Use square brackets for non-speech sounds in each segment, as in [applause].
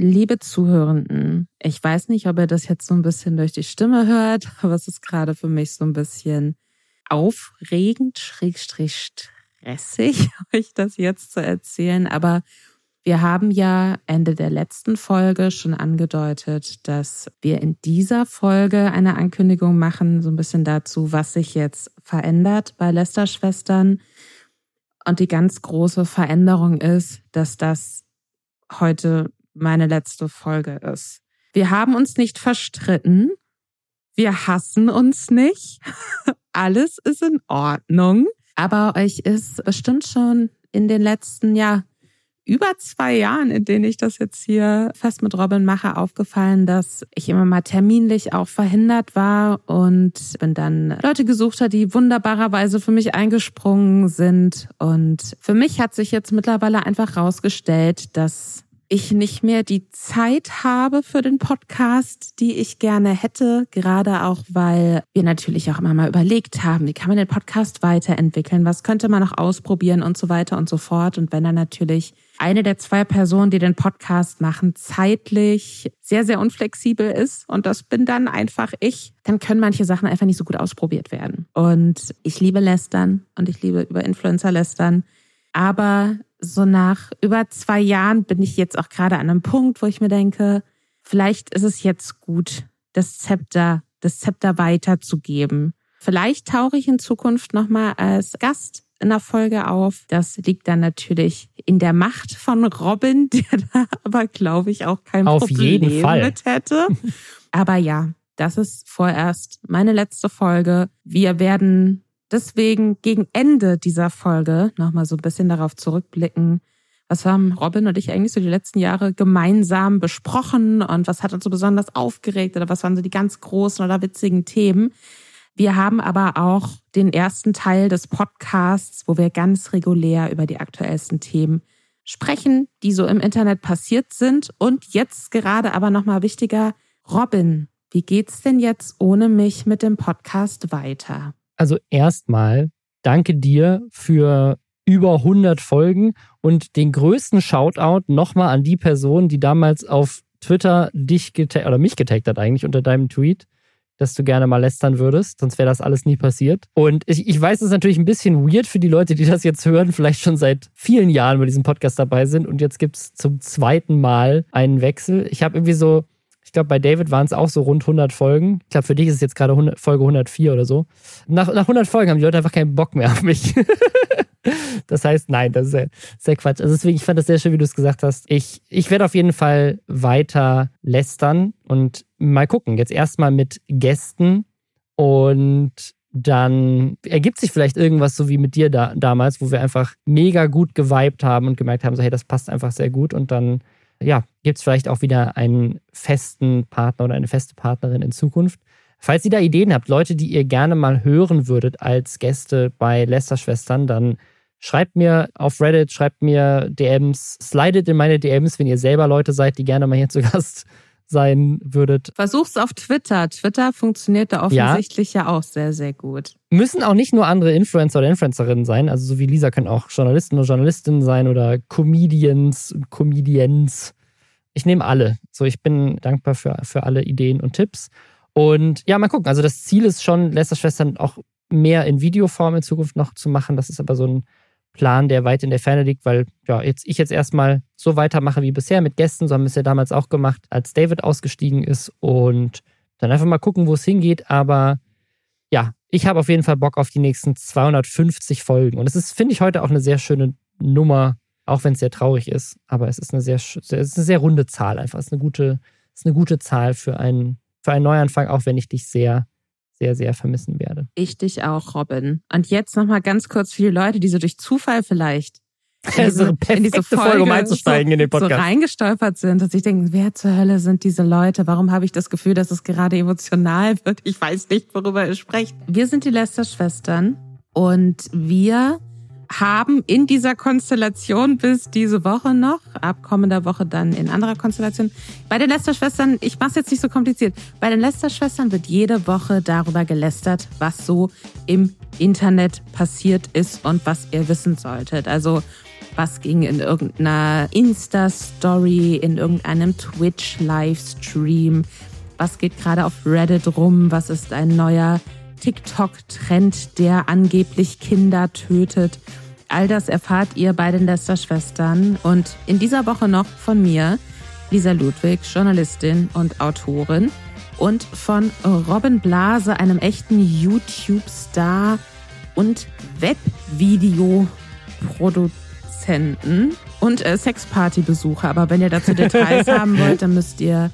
liebe Zuhörenden, ich weiß nicht, ob ihr das jetzt so ein bisschen durch die Stimme hört, [laughs] aber es ist gerade für mich so ein bisschen aufregend, schrägstrich stressig, [laughs] euch das jetzt zu erzählen. Aber wir haben ja Ende der letzten Folge schon angedeutet, dass wir in dieser Folge eine Ankündigung machen, so ein bisschen dazu, was sich jetzt verändert bei Lester-Schwestern. Und die ganz große Veränderung ist, dass das heute meine letzte Folge ist. Wir haben uns nicht verstritten. Wir hassen uns nicht. [laughs] Alles ist in Ordnung. Aber euch ist bestimmt schon in den letzten, ja, über zwei Jahren, in denen ich das jetzt hier fest mit Robin mache, aufgefallen, dass ich immer mal terminlich auch verhindert war und bin dann Leute gesucht hat, die wunderbarerweise für mich eingesprungen sind. Und für mich hat sich jetzt mittlerweile einfach rausgestellt, dass ich nicht mehr die Zeit habe für den Podcast, die ich gerne hätte, gerade auch, weil wir natürlich auch immer mal überlegt haben, wie kann man den Podcast weiterentwickeln, was könnte man noch ausprobieren und so weiter und so fort. Und wenn dann natürlich eine der zwei Personen, die den Podcast machen, zeitlich sehr, sehr unflexibel ist und das bin dann einfach ich, dann können manche Sachen einfach nicht so gut ausprobiert werden. Und ich liebe Lästern und ich liebe über Influencer lästern. Aber so nach über zwei Jahren bin ich jetzt auch gerade an einem Punkt, wo ich mir denke, vielleicht ist es jetzt gut, das Zepter, das Zepter weiterzugeben. Vielleicht tauche ich in Zukunft nochmal als Gast in der Folge auf. Das liegt dann natürlich in der Macht von Robin, [laughs] der da aber, glaube ich, auch kein auf Problem jeden Fall. mit hätte. [laughs] Aber ja, das ist vorerst meine letzte Folge. Wir werden deswegen gegen Ende dieser Folge nochmal so ein bisschen darauf zurückblicken, was haben Robin und ich eigentlich so die letzten Jahre gemeinsam besprochen und was hat uns so besonders aufgeregt oder was waren so die ganz großen oder witzigen Themen. Wir haben aber auch den ersten Teil des Podcasts, wo wir ganz regulär über die aktuellsten Themen sprechen, die so im Internet passiert sind. Und jetzt gerade aber nochmal wichtiger, Robin, wie geht's denn jetzt ohne mich mit dem Podcast weiter? Also erstmal danke dir für über 100 Folgen und den größten Shoutout nochmal an die Person, die damals auf Twitter dich getaggt oder mich getaggt hat eigentlich unter deinem Tweet, dass du gerne mal lästern würdest, sonst wäre das alles nie passiert. Und ich, ich weiß, es ist natürlich ein bisschen weird für die Leute, die das jetzt hören, vielleicht schon seit vielen Jahren bei diesem Podcast dabei sind und jetzt gibt es zum zweiten Mal einen Wechsel. Ich habe irgendwie so ich glaube, bei David waren es auch so rund 100 Folgen. Ich glaube, für dich ist es jetzt gerade 100, Folge 104 oder so. Nach, nach 100 Folgen haben die Leute einfach keinen Bock mehr auf mich. [laughs] das heißt, nein, das ist sehr, sehr Quatsch. Also deswegen, ich fand das sehr schön, wie du es gesagt hast. Ich, ich werde auf jeden Fall weiter lästern und mal gucken. Jetzt erstmal mit Gästen und dann ergibt sich vielleicht irgendwas so wie mit dir da, damals, wo wir einfach mega gut geweibt haben und gemerkt haben, so hey, das passt einfach sehr gut und dann ja, gibt es vielleicht auch wieder einen festen Partner oder eine feste Partnerin in Zukunft. Falls ihr da Ideen habt, Leute, die ihr gerne mal hören würdet als Gäste bei Lester-Schwestern, dann schreibt mir auf Reddit, schreibt mir DMs, slidet in meine DMs, wenn ihr selber Leute seid, die gerne mal hier zu Gast sein würdet. Versuch's auf Twitter. Twitter funktioniert da offensichtlich ja. ja auch sehr, sehr gut. Müssen auch nicht nur andere Influencer oder Influencerinnen sein. Also so wie Lisa können auch Journalisten und Journalistinnen sein oder Comedians und Comedians. Ich nehme alle. So, ich bin dankbar für, für alle Ideen und Tipps. Und ja, mal gucken. Also das Ziel ist schon, Lester Schwestern auch mehr in Videoform in Zukunft noch zu machen. Das ist aber so ein Plan, der weit in der Ferne liegt, weil ja, jetzt ich jetzt erstmal so weitermache wie bisher mit Gästen, so haben wir es ja damals auch gemacht, als David ausgestiegen ist und dann einfach mal gucken, wo es hingeht. Aber ja, ich habe auf jeden Fall Bock auf die nächsten 250 Folgen. Und es ist, finde ich, heute auch eine sehr schöne Nummer, auch wenn es sehr traurig ist. Aber es ist eine sehr, es ist eine sehr runde Zahl einfach. Es ist eine gute, es ist eine gute Zahl für einen, für einen Neuanfang, auch wenn ich dich sehr sehr, sehr vermissen werde. Ich dich auch, Robin. Und jetzt nochmal ganz kurz für die Leute, die so durch Zufall vielleicht in diese, in diese Folge, Folge um einzusteigen so, in den Podcast. so reingestolpert sind, dass ich denke, wer zur Hölle sind diese Leute? Warum habe ich das Gefühl, dass es gerade emotional wird? Ich weiß nicht, worüber ihr sprecht. Wir sind die Lester-Schwestern und wir haben in dieser Konstellation bis diese Woche noch, ab kommender Woche dann in anderer Konstellation. Bei den Lester-Schwestern, ich mache es jetzt nicht so kompliziert, bei den Lester-Schwestern wird jede Woche darüber gelästert, was so im Internet passiert ist und was ihr wissen solltet. Also Was ging in irgendeiner Insta-Story, in irgendeinem Twitch-Livestream? Was geht gerade auf Reddit rum? Was ist ein neuer TikTok-Trend, der angeblich Kinder tötet? All das erfahrt ihr bei den Lester-Schwestern und in dieser Woche noch von mir, Lisa Ludwig, Journalistin und Autorin und von Robin Blase, einem echten YouTube-Star und Webvideo-Produzenten und äh, Sexparty-Besucher. Aber wenn ihr dazu Details [laughs] haben wollt, dann müsst ihr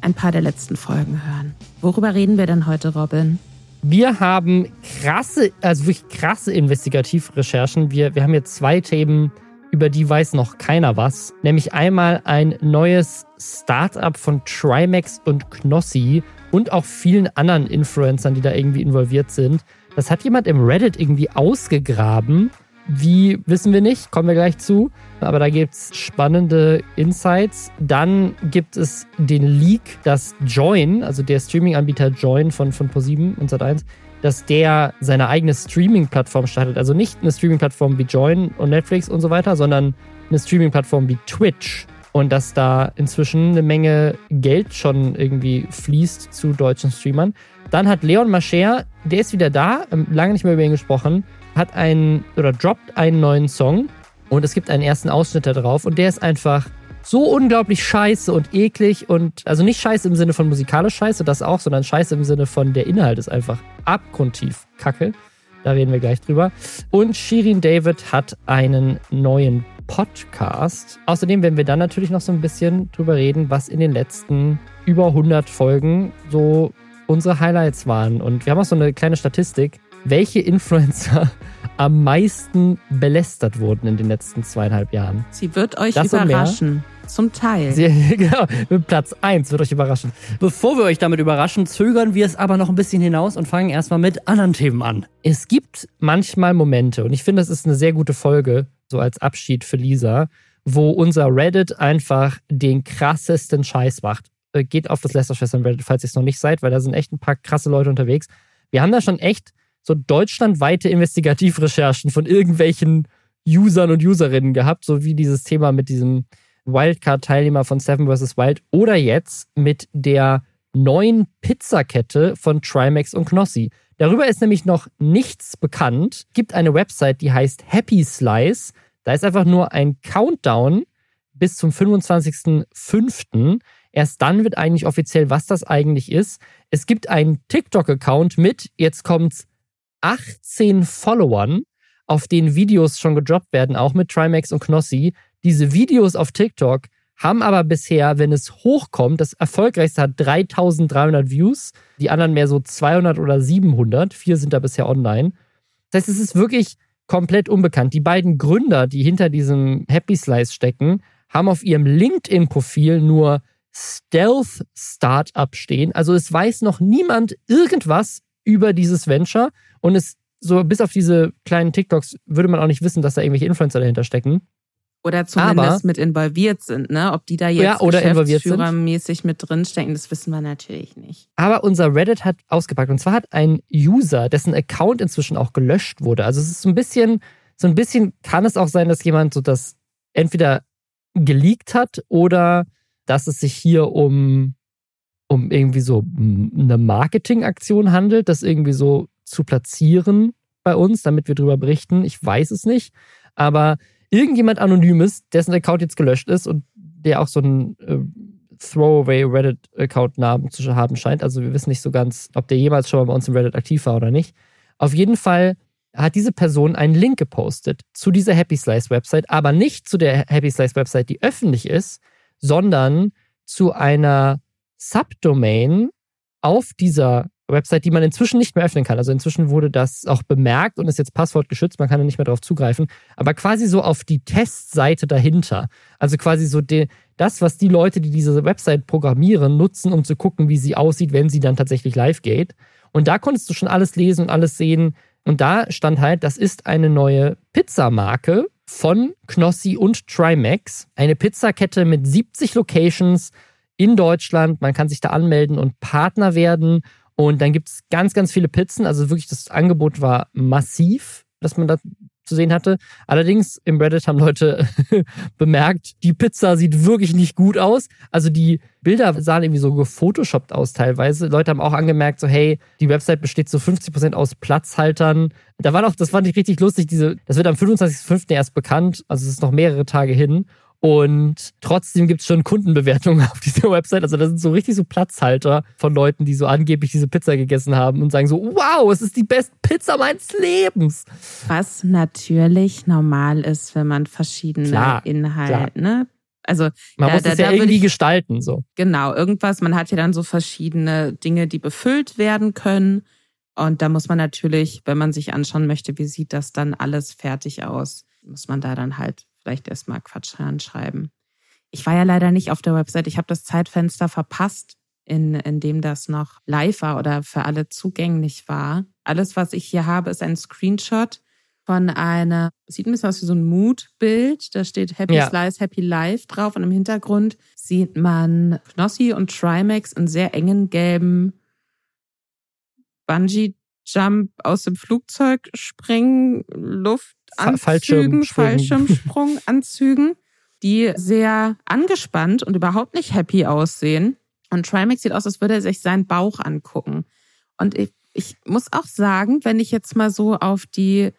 ein paar der letzten Folgen hören. Worüber reden wir denn heute, Robin? Wir haben krasse, also wirklich krasse Investigativrecherchen. Wir, wir haben jetzt zwei Themen, über die weiß noch keiner was. Nämlich einmal ein neues Startup von Trimax und Knossi und auch vielen anderen Influencern, die da irgendwie involviert sind. Das hat jemand im Reddit irgendwie ausgegraben. Wie wissen wir nicht, kommen wir gleich zu. Aber da gibt es spannende Insights. Dann gibt es den Leak, dass Join, also der Streaming-Anbieter Join von, von ProSieben und Sat1, dass der seine eigene Streaming-Plattform startet. Also nicht eine Streaming-Plattform wie Join und Netflix und so weiter, sondern eine Streaming-Plattform wie Twitch. Und dass da inzwischen eine Menge Geld schon irgendwie fließt zu deutschen Streamern. Dann hat Leon Mascher, der ist wieder da, ähm, lange nicht mehr über ihn gesprochen, hat einen oder droppt einen neuen Song und es gibt einen ersten Ausschnitt da drauf und der ist einfach so unglaublich scheiße und eklig und also nicht scheiße im Sinne von musikalisch scheiße, das auch, sondern scheiße im Sinne von der Inhalt ist einfach abgrundtief kacke. Da reden wir gleich drüber. Und Shirin David hat einen neuen Podcast. Außerdem werden wir dann natürlich noch so ein bisschen drüber reden, was in den letzten über 100 Folgen so unsere Highlights waren. Und wir haben auch so eine kleine Statistik, welche Influencer [laughs] am meisten belästert wurden in den letzten zweieinhalb Jahren. Sie wird euch das überraschen. Zum Teil. Sie, [laughs] genau, Platz 1 wird euch überraschen. Bevor wir euch damit überraschen, zögern wir es aber noch ein bisschen hinaus und fangen erstmal mit anderen Themen an. Es gibt manchmal Momente, und ich finde, das ist eine sehr gute Folge, so als Abschied für Lisa, wo unser Reddit einfach den krassesten Scheiß macht. Äh, geht auf das Lester-Schwestern Reddit, falls ihr es noch nicht seid, weil da sind echt ein paar krasse Leute unterwegs. Wir haben da schon echt so deutschlandweite Investigativrecherchen von irgendwelchen Usern und Userinnen gehabt, so wie dieses Thema mit diesem Wildcard-Teilnehmer von Seven vs. Wild oder jetzt mit der neuen Pizzakette von Trimax und Knossi. Darüber ist nämlich noch nichts bekannt. Gibt eine Website, die heißt Happy Slice. Da ist einfach nur ein Countdown bis zum 25.05. Erst dann wird eigentlich offiziell, was das eigentlich ist. Es gibt einen TikTok-Account mit, jetzt kommt's, 18 Followern, auf denen Videos schon gedroppt werden, auch mit Trimax und Knossi. Diese Videos auf TikTok haben aber bisher, wenn es hochkommt, das erfolgreichste hat 3300 Views, die anderen mehr so 200 oder 700. Vier sind da bisher online. Das heißt, es ist wirklich komplett unbekannt. Die beiden Gründer, die hinter diesem Happy Slice stecken, haben auf ihrem LinkedIn-Profil nur Stealth Startup stehen. Also es weiß noch niemand irgendwas über dieses Venture und es so bis auf diese kleinen TikToks würde man auch nicht wissen, dass da irgendwelche Influencer dahinter stecken. Oder zumindest Aber, mit involviert sind, ne? Ob die da jetzt ja, oder geschäftsführermäßig mit drinstecken, das wissen wir natürlich nicht. Aber unser Reddit hat ausgepackt. Und zwar hat ein User, dessen Account inzwischen auch gelöscht wurde. Also es ist so ein bisschen, so ein bisschen kann es auch sein, dass jemand so das entweder geleakt hat oder dass es sich hier um, um irgendwie so eine Marketingaktion handelt, das irgendwie so zu platzieren bei uns, damit wir darüber berichten. Ich weiß es nicht. Aber irgendjemand Anonymes, dessen Account jetzt gelöscht ist und der auch so einen äh, Throwaway Reddit-Account-Namen zu haben scheint. Also wir wissen nicht so ganz, ob der jemals schon mal bei uns im Reddit aktiv war oder nicht. Auf jeden Fall hat diese Person einen Link gepostet zu dieser Happy Slice Website, aber nicht zu der Happy Slice Website, die öffentlich ist, sondern zu einer Subdomain auf dieser Website, die man inzwischen nicht mehr öffnen kann. Also inzwischen wurde das auch bemerkt und ist jetzt passwortgeschützt, man kann da nicht mehr darauf zugreifen. Aber quasi so auf die Testseite dahinter. Also quasi so die, das, was die Leute, die diese Website programmieren, nutzen, um zu gucken, wie sie aussieht, wenn sie dann tatsächlich live geht. Und da konntest du schon alles lesen und alles sehen. Und da stand halt, das ist eine neue Pizzamarke von Knossi und Trimax. Eine Pizzakette mit 70 Locations in Deutschland. Man kann sich da anmelden und Partner werden. Und dann gibt es ganz, ganz viele Pizzen. Also wirklich, das Angebot war massiv, das man da zu sehen hatte. Allerdings im Reddit haben Leute [laughs] bemerkt, die Pizza sieht wirklich nicht gut aus. Also die Bilder sahen irgendwie so gefotoshoppt aus teilweise. Leute haben auch angemerkt, so hey, die Website besteht zu 50% aus Platzhaltern. Da war noch, das fand ich richtig lustig, diese, das wird am 25.05. erst bekannt, also es ist noch mehrere Tage hin. Und trotzdem gibt es schon Kundenbewertungen [laughs] auf dieser Website. Also das sind so richtig so Platzhalter von Leuten, die so angeblich diese Pizza gegessen haben und sagen so, wow, es ist die beste Pizza meines Lebens. Was natürlich normal ist, wenn man verschiedene klar, Inhalte, klar. ne? Also man da, muss es da, ja da irgendwie ich, gestalten so. Genau, irgendwas. Man hat ja dann so verschiedene Dinge, die befüllt werden können. Und da muss man natürlich, wenn man sich anschauen möchte, wie sieht das dann alles fertig aus, muss man da dann halt vielleicht erstmal Quatsch schreiben. Ich war ja leider nicht auf der Website. Ich habe das Zeitfenster verpasst, in, in dem das noch live war oder für alle zugänglich war. Alles, was ich hier habe, ist ein Screenshot von einer, sieht ein bisschen aus wie so ein Mood-Bild. Da steht Happy ja. Slice, Happy Life drauf und im Hintergrund sieht man Knossi und Trimax in sehr engen gelben Bungee Jump aus dem Flugzeug springen, Luftanzügen, Fallschirmsprunganzügen, [laughs] die sehr angespannt und überhaupt nicht happy aussehen. Und Trimax sieht aus, als würde er sich seinen Bauch angucken. Und ich, ich muss auch sagen, wenn ich jetzt mal so auf die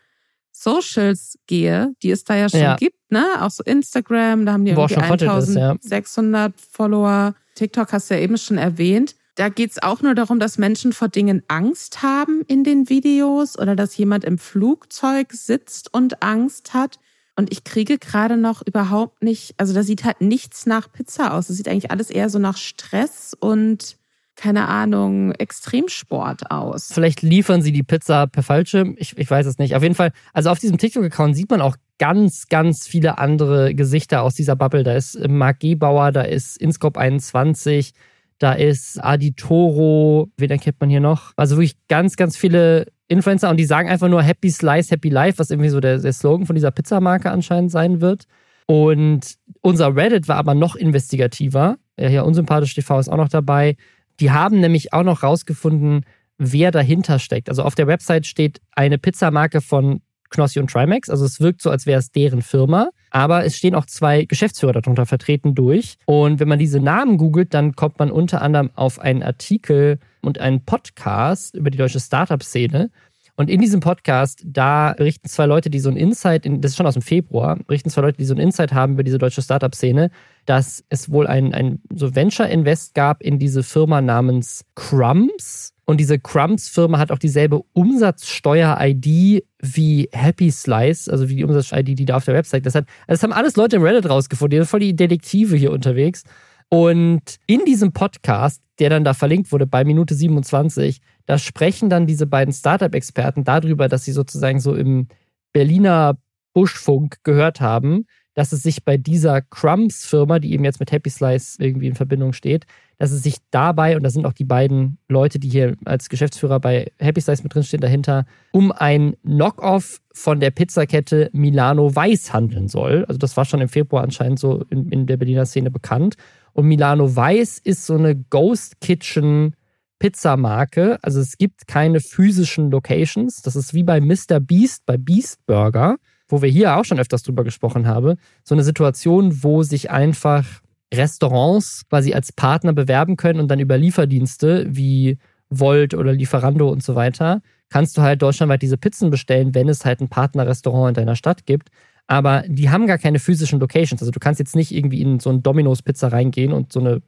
Socials gehe, die es da ja schon ja. gibt, ne? Auch so Instagram, da haben die irgendwie 1600 ja. Follower. TikTok hast du ja eben schon erwähnt. Da geht es auch nur darum, dass Menschen vor Dingen Angst haben in den Videos oder dass jemand im Flugzeug sitzt und Angst hat. Und ich kriege gerade noch überhaupt nicht, also da sieht halt nichts nach Pizza aus. Das sieht eigentlich alles eher so nach Stress und keine Ahnung, Extremsport aus. Vielleicht liefern sie die Pizza per Fallschirm. Ich, ich weiß es nicht. Auf jeden Fall, also auf diesem TikTok-Account sieht man auch ganz, ganz viele andere Gesichter aus dieser Bubble. Da ist Marc Gebauer, da ist Inscope 21, da ist Aditoro, wen erkennt man hier noch? Also wirklich ganz, ganz viele Influencer und die sagen einfach nur Happy Slice, Happy Life, was irgendwie so der, der Slogan von dieser Pizzamarke anscheinend sein wird. Und unser Reddit war aber noch investigativer. Ja, hier unsympathisch TV ist auch noch dabei. Die haben nämlich auch noch rausgefunden, wer dahinter steckt. Also auf der Website steht eine Pizzamarke von Knossi und Trimax. Also es wirkt so, als wäre es deren Firma. Aber es stehen auch zwei Geschäftsführer darunter vertreten durch. Und wenn man diese Namen googelt, dann kommt man unter anderem auf einen Artikel und einen Podcast über die deutsche Startup-Szene. Und in diesem Podcast, da berichten zwei Leute, die so ein Insight, das ist schon aus dem Februar, berichten zwei Leute, die so ein Insight haben über diese deutsche Startup-Szene, dass es wohl ein, ein so Venture-Invest gab in diese Firma namens Crumbs. Und diese Crumbs-Firma hat auch dieselbe Umsatzsteuer-ID wie Happy Slice, also wie die Umsatz-ID, die da auf der Website hat. Das haben alles Leute im Reddit rausgefunden. Die sind voll die Detektive hier unterwegs. Und in diesem Podcast, der dann da verlinkt wurde bei Minute 27, da sprechen dann diese beiden Startup-Experten darüber, dass sie sozusagen so im Berliner Buschfunk gehört haben, dass es sich bei dieser Crumbs-Firma, die eben jetzt mit Happy Slice irgendwie in Verbindung steht, dass es sich dabei, und da sind auch die beiden Leute, die hier als Geschäftsführer bei Happy Slice mit drinstehen, dahinter, um ein Knock-off von der Pizzakette Milano Weiß handeln soll. Also das war schon im Februar anscheinend so in, in der Berliner Szene bekannt. Und Milano Weiß ist so eine Ghost Kitchen Pizzamarke. Also es gibt keine physischen Locations. Das ist wie bei Mr. Beast, bei Beast Burger wo wir hier auch schon öfters drüber gesprochen haben, so eine Situation, wo sich einfach Restaurants quasi als Partner bewerben können und dann über Lieferdienste wie Volt oder Lieferando und so weiter, kannst du halt deutschlandweit diese Pizzen bestellen, wenn es halt ein Partnerrestaurant in deiner Stadt gibt. Aber die haben gar keine physischen Locations. Also du kannst jetzt nicht irgendwie in so ein Domino's-Pizza reingehen und so eine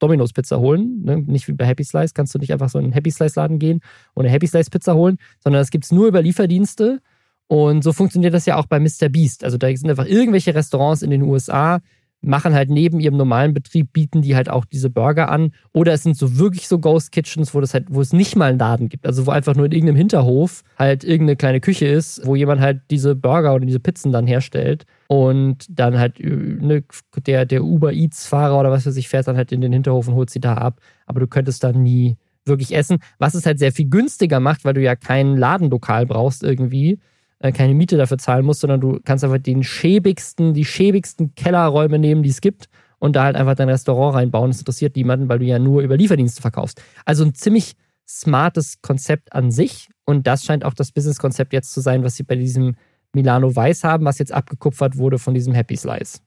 Domino's-Pizza holen. Ne? Nicht wie bei Happy Slice, kannst du nicht einfach so in einen Happy Slice-Laden gehen und eine Happy Slice-Pizza holen, sondern das gibt es nur über Lieferdienste. Und so funktioniert das ja auch bei Mr. Beast. Also da sind einfach irgendwelche Restaurants in den USA, machen halt neben ihrem normalen Betrieb, bieten die halt auch diese Burger an. Oder es sind so wirklich so Ghost Kitchens, wo das halt, wo es nicht mal einen Laden gibt. Also wo einfach nur in irgendeinem Hinterhof halt irgendeine kleine Küche ist, wo jemand halt diese Burger oder diese Pizzen dann herstellt. Und dann halt ne, der, der Uber Eats-Fahrer oder was für sich fährt dann halt in den Hinterhof und holt sie da ab. Aber du könntest dann nie wirklich essen, was es halt sehr viel günstiger macht, weil du ja kein Ladenlokal brauchst irgendwie, äh, keine Miete dafür zahlen musst, sondern du kannst einfach den schäbigsten, die schäbigsten Kellerräume nehmen, die es gibt und da halt einfach dein Restaurant reinbauen. Das interessiert niemanden, weil du ja nur über Lieferdienste verkaufst. Also ein ziemlich smartes Konzept an sich und das scheint auch das Businesskonzept jetzt zu sein, was sie bei diesem Milano Weiß haben, was jetzt abgekupfert wurde von diesem Happy Slice.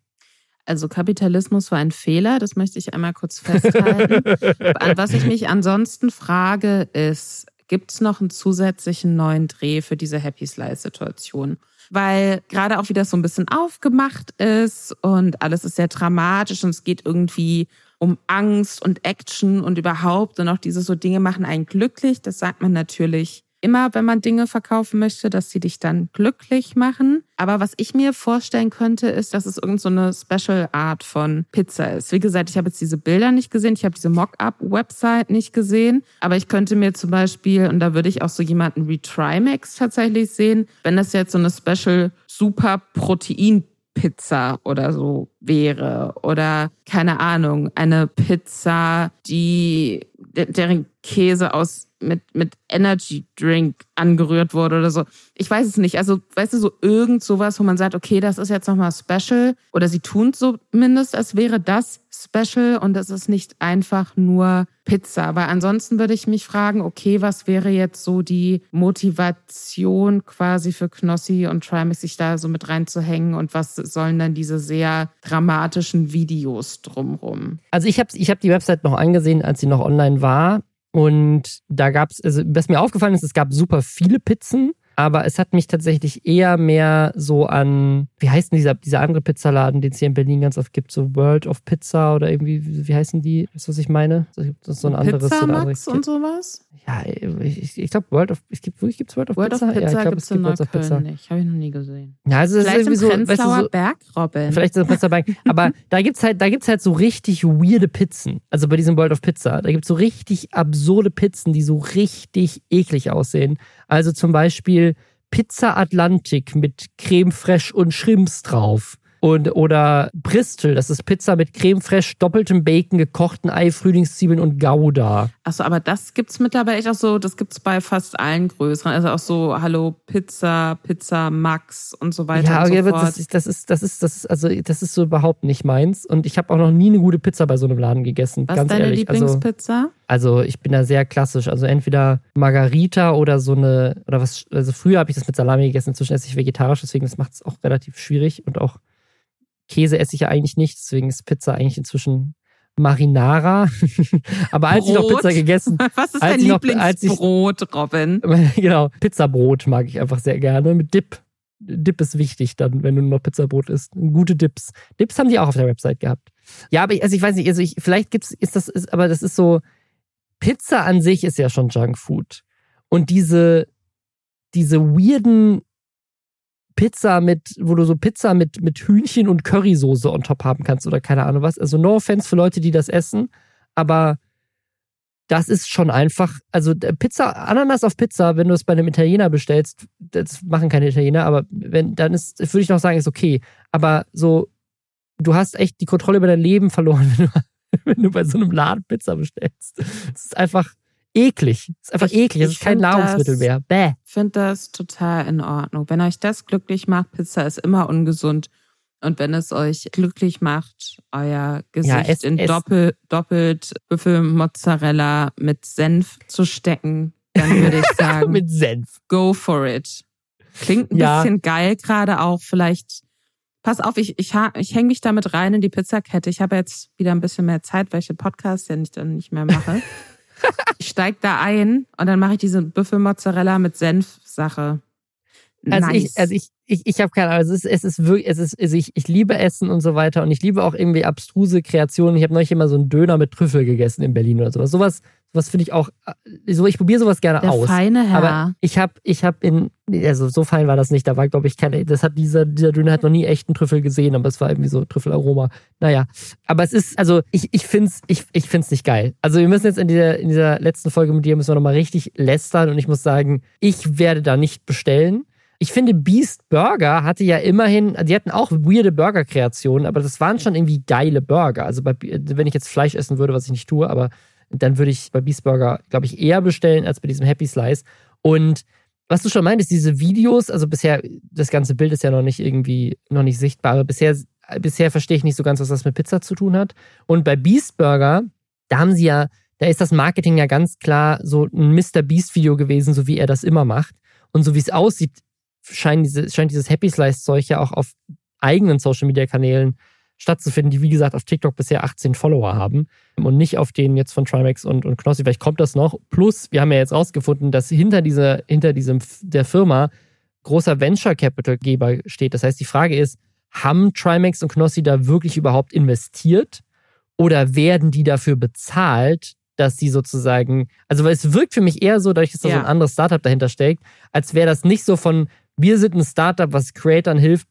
Also Kapitalismus war ein Fehler, das möchte ich einmal kurz festhalten. [laughs] An was ich mich ansonsten frage, ist, gibt es noch einen zusätzlichen neuen Dreh für diese Happy Slice-Situation? Weil gerade auch wieder so ein bisschen aufgemacht ist und alles ist sehr dramatisch und es geht irgendwie um Angst und Action und überhaupt und auch diese so Dinge machen einen glücklich. Das sagt man natürlich immer, wenn man Dinge verkaufen möchte, dass sie dich dann glücklich machen. Aber was ich mir vorstellen könnte, ist, dass es irgendeine so Special Art von Pizza ist. Wie gesagt, ich habe jetzt diese Bilder nicht gesehen, ich habe diese Mock-up-Website nicht gesehen, aber ich könnte mir zum Beispiel, und da würde ich auch so jemanden wie Trimax tatsächlich sehen, wenn das jetzt so eine Special Super Protein Pizza oder so wäre oder keine Ahnung, eine Pizza, die deren Käse aus mit, mit Energy Drink angerührt wurde oder so. Ich weiß es nicht. Also, weißt du, so irgend sowas, wo man sagt, okay, das ist jetzt nochmal special. Oder sie tun zumindest, als wäre das special und das ist nicht einfach nur Pizza. Aber ansonsten würde ich mich fragen, okay, was wäre jetzt so die Motivation quasi für Knossi und Trimax, sich da so mit reinzuhängen und was sollen dann diese sehr dramatischen Videos drumrum? Also ich habe ich hab die Website noch angesehen, als sie noch online war und da gab es, also was mir aufgefallen ist, es gab super viele Pizzen, aber es hat mich tatsächlich eher mehr so an, wie heißt denn dieser, dieser andere Pizzaladen, den es hier in Berlin ganz oft gibt, so World of Pizza oder irgendwie, wie heißen die? Weißt du, was ich meine? Das ist so ein anderes. Pizza ein Max und sowas? Ja, ich, ich glaube, World of, es gibt, wirklich gibt es World of World Pizza? Of Pizza ja, ich glaube, gibt's es gibt World of Pizza. Nicht. Habe ich noch nie gesehen. Ja, also es ist Vielleicht irgendwie so, weißt du, Prenzlauer so, Berg, Robin. Vielleicht ist das dabei. Aber da gibt's halt, da gibt's halt so richtig weirde Pizzen. Also bei diesem World of Pizza. Da gibt's so richtig absurde Pizzen, die so richtig eklig aussehen. Also zum Beispiel Pizza Atlantik mit Creme Fraiche und Shrimps drauf. Und, oder Bristol, das ist Pizza mit Creme Fraiche, doppeltem Bacon, gekochten Ei, Frühlingszwiebeln und Gouda. Achso, aber das gibt's mittlerweile echt auch so, das gibt's bei fast allen größeren. Also auch so Hallo Pizza, Pizza Max und so weiter. Ja, und so aber fort. das ist, das ist, das ist, das ist, also das ist so überhaupt nicht meins. Und ich habe auch noch nie eine gute Pizza bei so einem Laden gegessen. Was ganz ist deine ehrlich. Also, Lieblingspizza? also ich bin da sehr klassisch. Also entweder Margarita oder so eine, oder was, also früher habe ich das mit Salami gegessen, inzwischen esse ich vegetarisch, deswegen das macht es auch relativ schwierig und auch Käse esse ich ja eigentlich nicht, deswegen ist Pizza eigentlich inzwischen Marinara. [laughs] Aber als ich noch Brot? Pizza gegessen, [laughs] Was ist als dein ich noch- als ich- Lieblingsbrot, Robin? [laughs] genau, Pizzabrot mag ich einfach sehr gerne mit Dip. Dip ist wichtig dann, wenn du noch Pizzabrot isst. Gute Dips. Dips haben die auch auf der Website gehabt. Ja, aber ich, also ich weiß nicht, also ich, vielleicht gibt's, ist das, ist, aber das ist so, Pizza an sich ist ja schon Junkfood. Und diese, diese weirden Pizza mit, wo du so Pizza mit, mit Hühnchen und Currysoße on top haben kannst oder keine Ahnung was. Also no offense für Leute, die das essen, aber das ist schon einfach, also äh, Pizza, Ananas auf Pizza, wenn du es bei einem Italiener bestellst, das machen keine Italiener, aber wenn, dann ist, würde ich noch sagen, ist okay. Aber so, du hast echt die Kontrolle über dein Leben verloren, [laughs] wenn du, wenn du bei so einem Laden Pizza bestellst. Es ist einfach eklig. Es ist einfach Ich- eklig. Es ist kein Nahrungsmittel das- mehr. Bäh. Ich finde das total in Ordnung. Wenn euch das glücklich macht, Pizza ist immer ungesund. Und wenn es euch glücklich macht, euer Gesicht es- in es- Doppel, doppelt Büffelmozzarella mit Senf zu stecken, dann würde ich [laughs] sagen, Mit Senf. go for it. Klingt ein Ja. bisschen geil gerade auch. Vielleicht, pass auf, ich, ich, ich hänge mich damit rein in die Pizzakette. Ich habe jetzt wieder ein bisschen mehr Zeit, weil ich den Podcast ja nicht, dann nicht mehr mache. [laughs] ich steig da ein und dann mache ich diese Büffelmozzarella mit Senf-Sache. Also nice. ich, also ich, ich, ich habe keine Ahnung. Es ist, es ist wirklich, es ist, also ich, ich liebe Essen und so weiter und ich liebe auch irgendwie abstruse Kreationen. Ich habe neulich immer so einen Döner mit Trüffel gegessen in Berlin oder sowas. Sowas, sowas finde ich auch, äh, so ich probiere sowas gerne Der aus. feine Herr. Aber ich habe, ich habe in, also so fein war das nicht. Da war, glaube ich, keine, das hat dieser, dieser Döner hat noch nie echten Trüffel gesehen, aber es war irgendwie so Trüffelaroma. Naja, aber es ist, also ich, ich find's, ich, ich find's nicht geil. Also wir müssen jetzt in dieser, in dieser letzten Folge mit dir müssen wir nochmal richtig lästern und ich muss sagen, ich werde da nicht bestellen. Ich finde, Beast Burger hatte ja immerhin, die hatten auch weirde Burger-Kreationen, aber das waren schon irgendwie geile Burger. Also bei, wenn ich jetzt Fleisch essen würde, was ich nicht tue, aber dann würde ich bei Beast Burger, glaube ich, eher bestellen als bei diesem Happy Slice. Und was du schon meintest, diese Videos, also bisher, das ganze Bild ist ja noch nicht irgendwie, noch nicht sichtbar, aber bisher, bisher verstehe ich nicht so ganz, was das mit Pizza zu tun hat. Und bei Beast Burger, da haben sie ja, da ist das Marketing ja ganz klar so ein Mr. Beast Video gewesen, so wie er das immer macht. Und so wie es aussieht, scheint, diese, scheint dieses Happy Slice-Zeug ja auch auf eigenen Social-Media-Kanälen stattzufinden, die wie gesagt auf TikTok bisher 18 Follower haben und nicht auf den jetzt von Trimax und, und Knossi. Vielleicht kommt das noch. Plus, wir haben ja jetzt rausgefunden, dass hinter dieser, hinter diesem, der Firma großer Venture Capital Geber steht. Das heißt, die Frage ist, haben Trimax und Knossi da wirklich überhaupt investiert oder werden die dafür bezahlt, dass sie sozusagen, also weil es wirkt für mich eher so, dadurch, dass da ja. so ein anderes Startup dahinter steckt, als wäre das nicht so von, wir sind ein Startup, was Creatern hilft,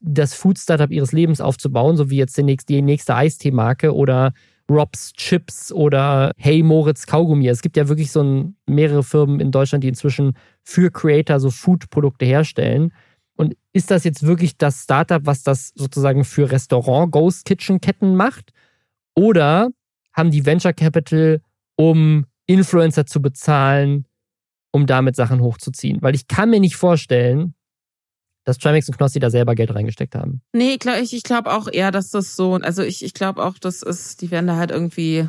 das Food-Startup ihres Lebens aufzubauen, so wie jetzt die nächste, die nächste Eistee-Marke oder Rob's Chips oder Hey Moritz Kaugummi. Es gibt ja wirklich so ein, mehrere Firmen in Deutschland, die inzwischen für Creator so Food-Produkte herstellen. Und ist das jetzt wirklich das Startup, was das sozusagen für Restaurant Ghost Kitchen Ketten macht? Oder haben die Venture Capital, um Influencer zu bezahlen, um damit Sachen hochzuziehen? Weil ich kann mir nicht vorstellen, dass Trimax und Knossi da selber Geld reingesteckt haben. Nee, ich glaube auch eher, dass das so, also ich, ich glaube auch, das ist, die werden da halt irgendwie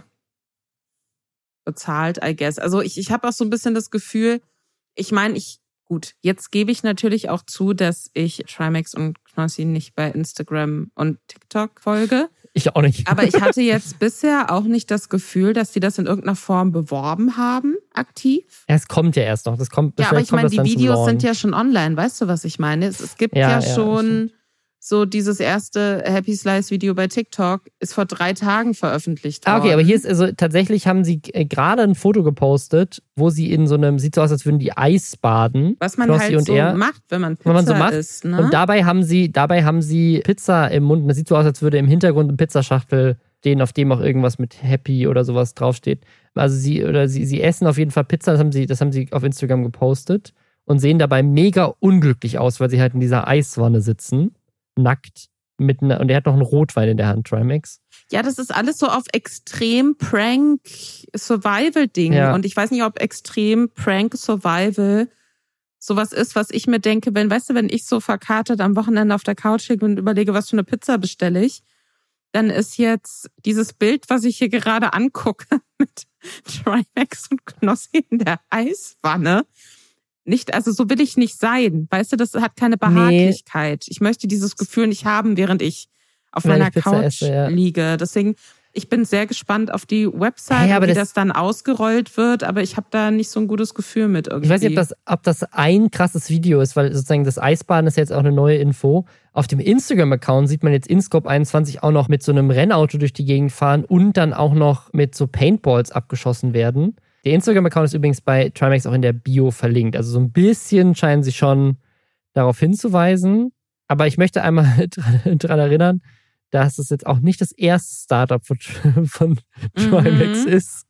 bezahlt, I guess. Also ich, ich habe auch so ein bisschen das Gefühl, ich meine, ich, gut, jetzt gebe ich natürlich auch zu, dass ich Trimax und Knossi nicht bei Instagram und TikTok folge. Ich auch nicht. Aber ich hatte jetzt bisher auch nicht das Gefühl, dass die das in irgendeiner Form beworben haben, aktiv. Ja, es kommt ja erst noch. Das kommt, ja, aber ich meine, die Videos sind ja schon online. Weißt du, was ich meine? Es, es gibt ja, ja schon so dieses erste Happy Slice Video bei TikTok ist vor drei Tagen veröffentlicht worden. Ah, okay, aber hier ist also tatsächlich haben sie äh, gerade ein Foto gepostet, wo sie in so einem, sieht so aus, als würden die Eis baden. Was man Flossie halt so er, macht, wenn man Pizza wenn man so macht. isst. Ne? Und dabei haben sie, dabei haben sie Pizza im Mund. Und das sieht so aus, als würde im Hintergrund eine Pizzaschachtel stehen, auf dem auch irgendwas mit Happy oder sowas draufsteht. Also sie, oder sie, sie essen auf jeden Fall Pizza, das haben sie, das haben sie auf Instagram gepostet und sehen dabei mega unglücklich aus, weil sie halt in dieser Eiswanne sitzen nackt mit einer, und er hat noch einen Rotwein in der Hand, Trimax. Ja, das ist alles so auf extrem Prank Survival Ding. Ja. Und ich weiß nicht, ob extrem Prank Survival sowas ist, was ich mir denke, wenn, weißt du, wenn ich so verkartet am Wochenende auf der Couch liege und überlege, was für eine Pizza bestelle ich, dann ist jetzt dieses Bild, was ich hier gerade angucke, [laughs] mit Trimax und Knossi in der Eiswanne, nicht, also so will ich nicht sein. Weißt du, das hat keine Behaglichkeit. Nee. Ich möchte dieses Gefühl nicht haben, während ich auf Wenn meiner ich Couch esse, ja. liege. Deswegen, ich bin sehr gespannt auf die Website, hey, wie das, das, dann ausgerollt wird, aber ich habe da nicht so ein gutes Gefühl mit irgendwie. Ich weiß nicht, ob das, ob das ein krasses Video ist, weil sozusagen das Eisbaden ist jetzt auch eine neue Info. Auf dem Instagram-Account sieht man jetzt InScope21 auch noch mit so einem Rennauto durch die Gegend fahren und dann auch noch mit so Paintballs abgeschossen werden. Der Instagram-Account ist übrigens bei Trimax auch in der Bio verlinkt. Also so ein bisschen scheinen sie schon darauf hinzuweisen. Aber ich möchte einmal [laughs] daran erinnern, dass es jetzt auch nicht das erste Startup von, [laughs] von Trimax mhm. ist.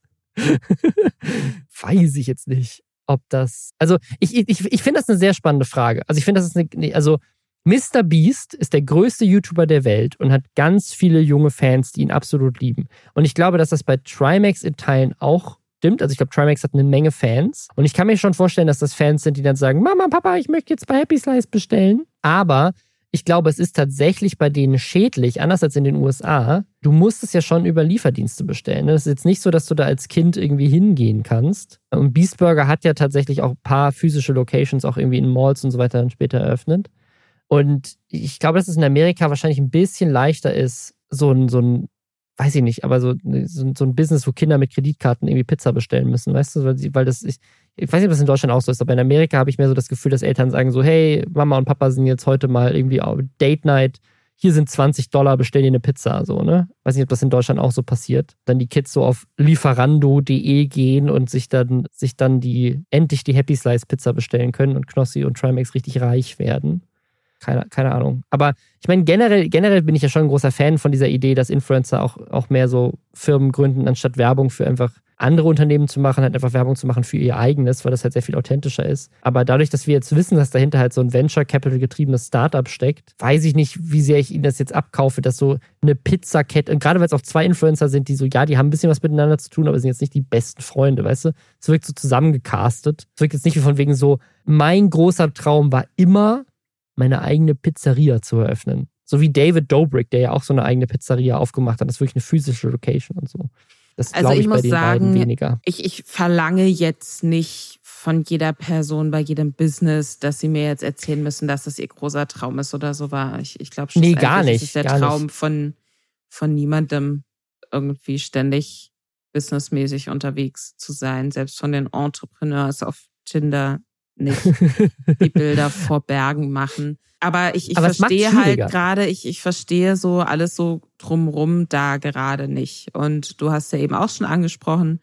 Weiß ich jetzt nicht, ob das. Also, ich, ich, ich finde das eine sehr spannende Frage. Also, ich finde, das ist eine. Also, Mr. Beast ist der größte YouTuber der Welt und hat ganz viele junge Fans, die ihn absolut lieben. Und ich glaube, dass das bei Trimax in Teilen auch stimmt. Also ich glaube, Trimax hat eine Menge Fans. Und ich kann mir schon vorstellen, dass das Fans sind, die dann sagen, Mama, Papa, ich möchte jetzt bei Happy Slice bestellen. Aber ich glaube, es ist tatsächlich bei denen schädlich, anders als in den USA. Du musst es ja schon über Lieferdienste bestellen. Es ist jetzt nicht so, dass du da als Kind irgendwie hingehen kannst. Und Beastburger hat ja tatsächlich auch ein paar physische Locations auch irgendwie in Malls und so weiter dann später eröffnet. Und ich glaube, dass es in Amerika wahrscheinlich ein bisschen leichter ist, so ein, so ein weiß ich nicht, aber so, so, so, ein Business, wo Kinder mit Kreditkarten irgendwie Pizza bestellen müssen, weißt du, weil, weil das, ich, ich weiß nicht, ob das in Deutschland auch so ist, aber in Amerika habe ich mehr so das Gefühl, dass Eltern sagen so, hey, Mama und Papa sind jetzt heute mal irgendwie Date Night, hier sind 20 Dollar, bestell dir eine Pizza, so, ne? Weiß nicht, ob das in Deutschland auch so passiert. Dann die Kids so auf lieferando.de gehen und sich dann, sich dann die, endlich die Happy Slice Pizza bestellen können und Knossi und Trimax richtig reich werden. Keine, keine Ahnung. Aber ich meine, generell, generell bin ich ja schon ein großer Fan von dieser Idee, dass Influencer auch, auch mehr so Firmen gründen, anstatt Werbung für einfach andere Unternehmen zu machen, halt einfach Werbung zu machen für ihr eigenes, weil das halt sehr viel authentischer ist. Aber dadurch, dass wir jetzt wissen, dass dahinter halt so ein Venture Capital getriebenes Startup steckt, weiß ich nicht, wie sehr ich ihnen das jetzt abkaufe, dass so eine Pizzakette, und gerade weil es auch zwei Influencer sind, die so, ja, die haben ein bisschen was miteinander zu tun, aber sind jetzt nicht die besten Freunde, weißt du? Es wirkt so zusammengecastet. Es wirkt jetzt nicht wie von wegen so, mein großer Traum war immer, meine eigene Pizzeria zu eröffnen. So wie David Dobrik, der ja auch so eine eigene Pizzeria aufgemacht hat. Das ist wirklich eine physische Location und so. Das also ich, ich muss bei den sagen, weniger. Ich, ich verlange jetzt nicht von jeder Person bei jedem Business, dass sie mir jetzt erzählen müssen, dass das ihr großer Traum ist oder so war. Ich, ich glaube schon, nee, gar nicht. Das ist der Traum nicht. von, von niemandem, irgendwie ständig businessmäßig unterwegs zu sein, selbst von den Entrepreneurs auf Tinder nicht die Bilder vor Bergen machen. Aber ich, ich Aber verstehe halt gerade, ich, ich verstehe so alles so drumrum da gerade nicht. Und du hast ja eben auch schon angesprochen,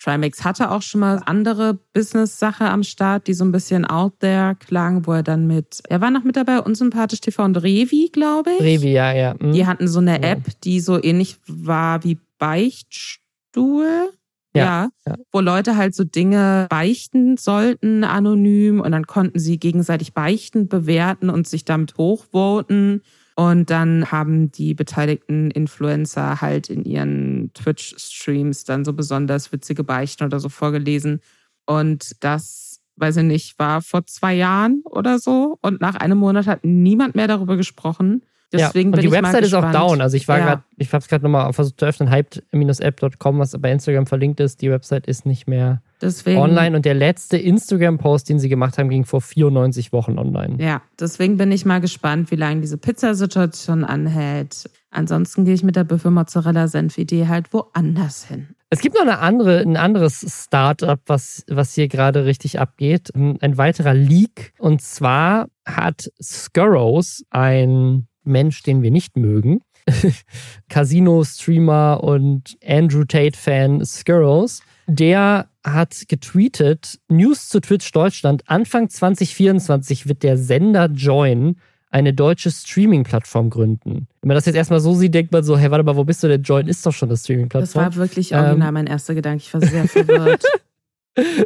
Trimax hatte auch schon mal andere Business-Sache am Start, die so ein bisschen out there klang, wo er dann mit, er war noch mit dabei, Unsympathisch TV und Revi, glaube ich. Revi, ja, ja. hm. Die hatten so eine. App, die so ähnlich war wie Beichtstuhl. Ja, Ja, wo Leute halt so Dinge beichten sollten anonym und dann konnten sie gegenseitig Beichten bewerten und sich damit hochvoten. Und dann haben die beteiligten Influencer halt in ihren Twitch-Streams dann so besonders witzige Beichten oder so vorgelesen. Und das, weiß ich nicht, war vor zwei Jahren oder so. Und nach einem Monat hat niemand mehr darüber gesprochen. Deswegen ja. Und die Website ist auch down. Also ich war Ja. gerade, ich habe es gerade nochmal versucht zu öffnen, hyped-app.com, was bei Instagram verlinkt ist. Die Website ist nicht mehr Deswegen, online und der letzte Instagram-Post, den sie gemacht haben, ging vor 94 Wochen online. Ja, deswegen bin ich mal gespannt, wie lange diese Pizzasituation anhält. Ansonsten gehe ich mit der Büffel-Mozzarella-Senf-Idee halt woanders hin. Es gibt noch eine andere, ein anderes Startup, was, was hier gerade richtig abgeht. Ein weiterer Leak. Und zwar hat Skurrows, ein Mensch, den wir nicht mögen, [laughs] Casino-Streamer und Andrew Tate-Fan Skurrows, der hat getweetet, News zu Twitch Deutschland, Anfang 2024 wird der Sender Join eine deutsche Streaming-Plattform gründen. Wenn man das jetzt erstmal so sieht, denkt man so, hey, warte mal, wo bist du denn? Join ist doch schon eine Das Streaming-Plattform. war wirklich Ähm, original mein erster Gedanke. Ich war sehr verwirrt. [laughs]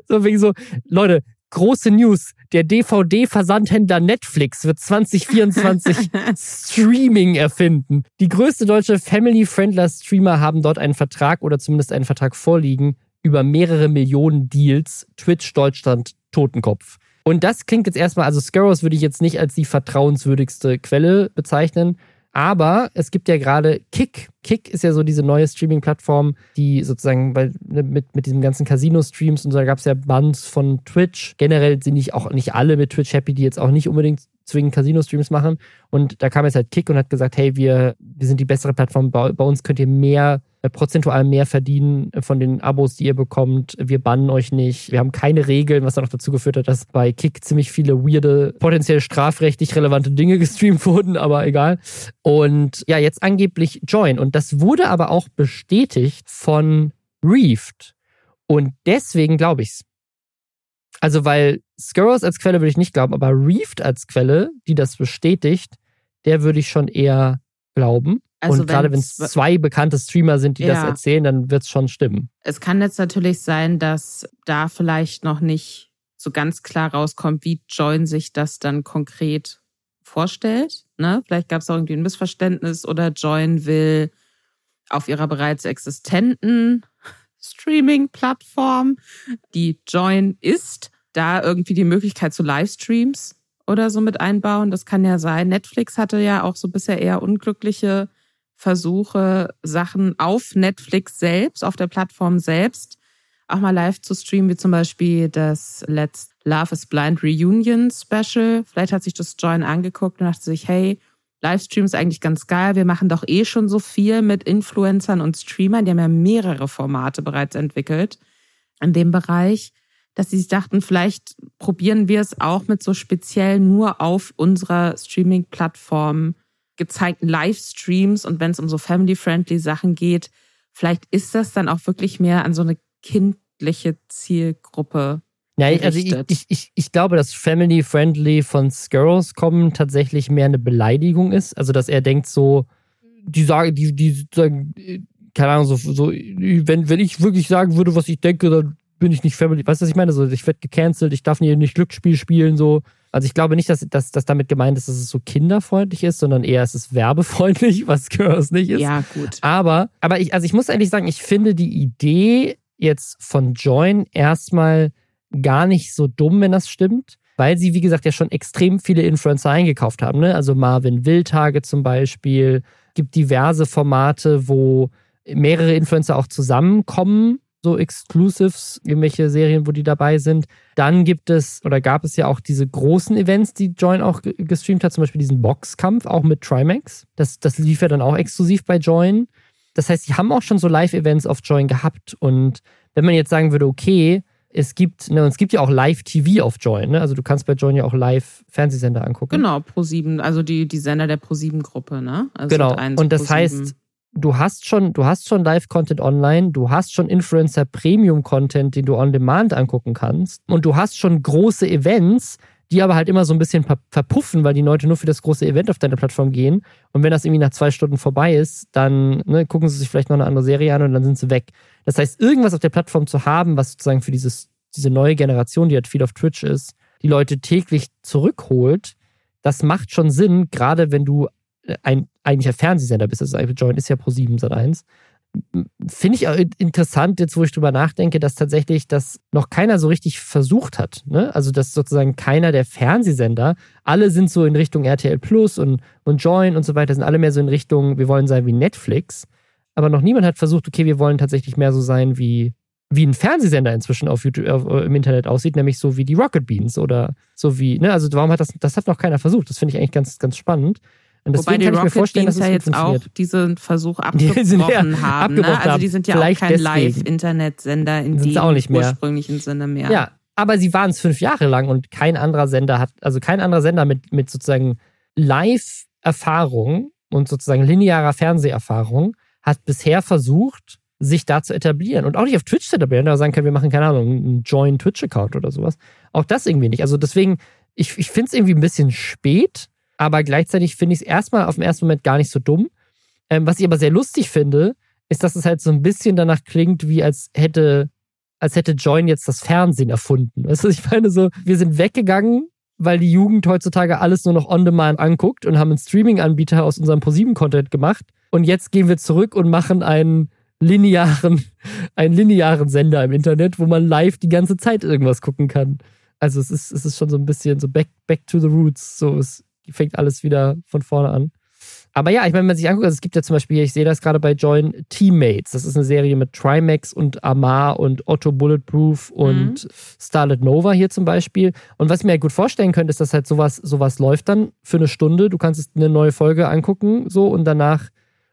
So wegen so, Leute, große News. Der DVD-Versandhändler Netflix wird 2024 [laughs] Streaming erfinden. Die größte deutsche Family-Friendler-Streamer haben dort einen Vertrag oder zumindest einen Vertrag vorliegen über mehrere Millionen Deals. Twitch Deutschland Totenkopf. Und das klingt jetzt erstmal, also Scarrows würde ich jetzt nicht als die vertrauenswürdigste Quelle bezeichnen. Aber es gibt ja gerade Kick. Kick ist ja so diese neue Streaming-Plattform, die sozusagen bei, ne, mit, mit diesem ganzen Casino-Streams und so, da gab es ja Bands von Twitch. Generell sind nicht auch nicht alle mit Twitch happy, die jetzt auch nicht unbedingt zwingend Casino-Streams machen. Und da kam jetzt halt Kick und hat gesagt, hey, wir, wir sind die bessere Plattform, bei, bei uns könnt ihr mehr, prozentual mehr verdienen von den Abos, die ihr bekommt. Wir bannen euch nicht. Wir haben keine Regeln, was dann auch dazu geführt hat, dass bei Kick ziemlich viele weirde, potenziell strafrechtlich relevante Dinge [laughs] gestreamt wurden, aber egal. Und ja, jetzt angeblich Join. Und das wurde aber auch bestätigt von Reefed. Und deswegen glaube ich's. Also, weil Skurrows als Quelle würde ich nicht glauben, aber Reefed als Quelle, die das bestätigt, der würde ich schon eher glauben. Also und gerade wenn es zwei bekannte Streamer sind, die das Ja. erzählen, dann wird es schon stimmen. Es kann jetzt natürlich sein, dass da vielleicht noch nicht so ganz klar rauskommt, wie Join sich das dann konkret vorstellt. Ne? Vielleicht gab es auch irgendwie ein Missverständnis oder Join will auf ihrer bereits existenten Streaming-Plattform, die Join ist, da irgendwie die Möglichkeit zu Livestreams oder so mit einbauen. Das kann ja sein. Netflix hatte ja auch so bisher eher unglückliche Versuche, Sachen auf Netflix selbst, auf der Plattform selbst, auch mal live zu streamen, wie zum Beispiel das Let's Love is Blind Reunion Special. Vielleicht hat sich das Join angeguckt und dachte sich, hey, Livestream ist eigentlich ganz geil. Wir machen doch eh schon so viel mit Influencern und Streamern. Die haben ja mehrere Formate bereits entwickelt in dem Bereich, dass sie sich dachten, vielleicht probieren wir es auch mit so speziell nur auf unserer Streaming-Plattform gezeigten Livestreams und wenn es um so family-friendly Sachen geht, vielleicht ist das dann auch wirklich mehr an so eine kindliche Zielgruppe. Ja, ich- also ich, ich, ich, ich glaube, dass Family Friendly von Skurrows kommen tatsächlich mehr eine Beleidigung ist. Also, dass er denkt so, die sagen, die, die sagen, äh, keine Ahnung, so, so wenn, wenn ich wirklich sagen würde, was ich denke, dann bin ich nicht Family. Weißt du, was ich meine? So, ich werde gecancelt, ich darf nie nicht Glücksspiel spielen, so. Also ich glaube nicht, dass, dass, dass damit gemeint ist, dass es so kinderfreundlich ist, sondern eher es ist werbefreundlich, [laughs] was Skurrows nicht ist. Ja, gut. Aber, aber ich, also ich muss ehrlich sagen, ich finde die Idee jetzt von Join erstmal gar nicht so dumm, wenn das stimmt, weil sie, wie gesagt, ja schon extrem viele Influencer eingekauft haben. Ne? Also Marvin Wildtage zum Beispiel, gibt diverse Formate, wo mehrere Influencer auch zusammenkommen so Exclusives, irgendwelche Serien, wo die dabei sind. Dann gibt es oder gab es ja auch diese großen Events, die Join auch gestreamt hat, zum Beispiel diesen Boxkampf, auch mit Trimax. Das, das lief ja dann auch exklusiv bei Join. Das heißt, sie haben auch schon so Live-Events auf Join gehabt. Und wenn man jetzt sagen würde, okay, es gibt, ne, und es gibt ja auch Live-TV auf Join, ne? Also du kannst bei Join ja auch Live-Fernsehsender angucken. Genau, Pro7, also die, die Sender der Pro7-Gruppe, ne? Also genau. Und das Pro7. heißt, du hast schon, du hast schon Live-Content online, du hast schon Influencer-Premium-Content, den du on demand angucken kannst. Und du hast schon große Events, die aber halt immer so ein bisschen verpuffen, weil die Leute nur für das große Event auf deine Plattform gehen. Und wenn das irgendwie nach zwei Stunden vorbei ist, dann ne, gucken sie sich vielleicht noch eine andere Serie an und dann sind sie weg. Das heißt, irgendwas auf der Plattform zu haben, was sozusagen für dieses, diese neue Generation, die halt viel auf Twitch ist, die Leute täglich zurückholt, das macht schon Sinn, gerade wenn du ein eigentlicher Fernsehsender bist. Also Join ist ja Pro 7 Sat 1 finde ich auch interessant, jetzt wo ich drüber nachdenke, dass tatsächlich das noch keiner so richtig versucht hat. Ne? Also, dass sozusagen keiner der Fernsehsender, alle sind so in Richtung RTL Plus und, und Join und so weiter, sind alle mehr so in Richtung, wir wollen sein wie Netflix. Aber noch niemand hat versucht, okay, wir wollen tatsächlich mehr so sein wie, wie ein Fernsehsender inzwischen auf YouTube, auf, im Internet aussieht, nämlich so wie die Rocket Beans oder so wie, ne? Also, warum hat das, das hat noch keiner versucht? Das finde ich eigentlich ganz, ganz spannend. Und deswegen Wobei die kann Rocket ich mir vorstellen, Beans dass es ja jetzt auch diesen Versuch [laughs] abgebrochen die ja haben. Ne? Also die sind ja Vielleicht auch kein Live-Internetsender in dem ursprünglichen Sinne mehr. Ja, aber sie waren es fünf Jahre lang und kein anderer Sender hat, also kein anderer Sender mit, mit sozusagen Live-Erfahrung und sozusagen linearer Fernseherfahrung hat bisher versucht, sich da zu etablieren und auch nicht auf Twitch zu etablieren, da sagen können, wir machen, keine Ahnung, einen Join Twitch-Account oder sowas. Auch das irgendwie nicht. Also deswegen, ich, ich finde es irgendwie ein bisschen spät, aber gleichzeitig finde ich es erstmal auf den ersten Moment gar nicht so dumm. Ähm, was ich aber sehr lustig finde, ist, dass es halt so ein bisschen danach klingt, wie als hätte, als hätte Join jetzt das Fernsehen erfunden. Weißt du, ich meine so, wir sind weggegangen, weil die Jugend heutzutage alles nur noch on demand anguckt und haben einen Streaming-Anbieter aus unserem ProSieben-Content gemacht. Und jetzt gehen wir zurück und machen einen linearen, [laughs] einen linearen Sender im Internet, wo man live die ganze Zeit irgendwas gucken kann. Also es ist, es ist schon so ein bisschen so back, back to the roots. So, es fängt alles wieder von vorne an. Aber ja, ich meine, wenn man sich anguckt, also es gibt ja zum Beispiel, ich sehe das gerade bei Join Teammates. Das ist eine Serie mit Trimax und Amar und Otto Bulletproof und mhm. Starlet Nova hier zum Beispiel. Und was ich mir halt gut vorstellen könnte, ist, dass halt sowas, sowas läuft dann für eine Stunde. Du kannst eine neue Folge angucken, so, und danach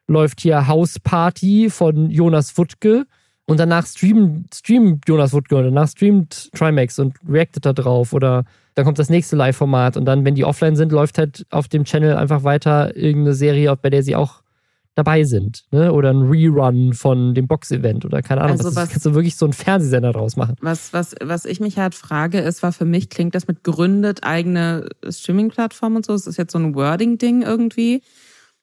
läuft hier House Party von Jonas Wuttke. Und danach streamt, streamt Jonas Wuttke und danach streamt Trimax und reactet da drauf oder dann kommt das nächste Live-Format und dann, wenn die offline sind, läuft halt auf dem Channel einfach weiter irgendeine Serie, bei der sie auch dabei sind. Ne? Oder ein Rerun von dem Box-Event oder keine Ahnung. Also was, was kannst du wirklich so einen Fernsehsender draus machen. Was, was, was ich mich halt frage, ist, war für mich klingt das mit gründet eigene Streaming-Plattform und so. Es ist jetzt so ein Wording-Ding irgendwie.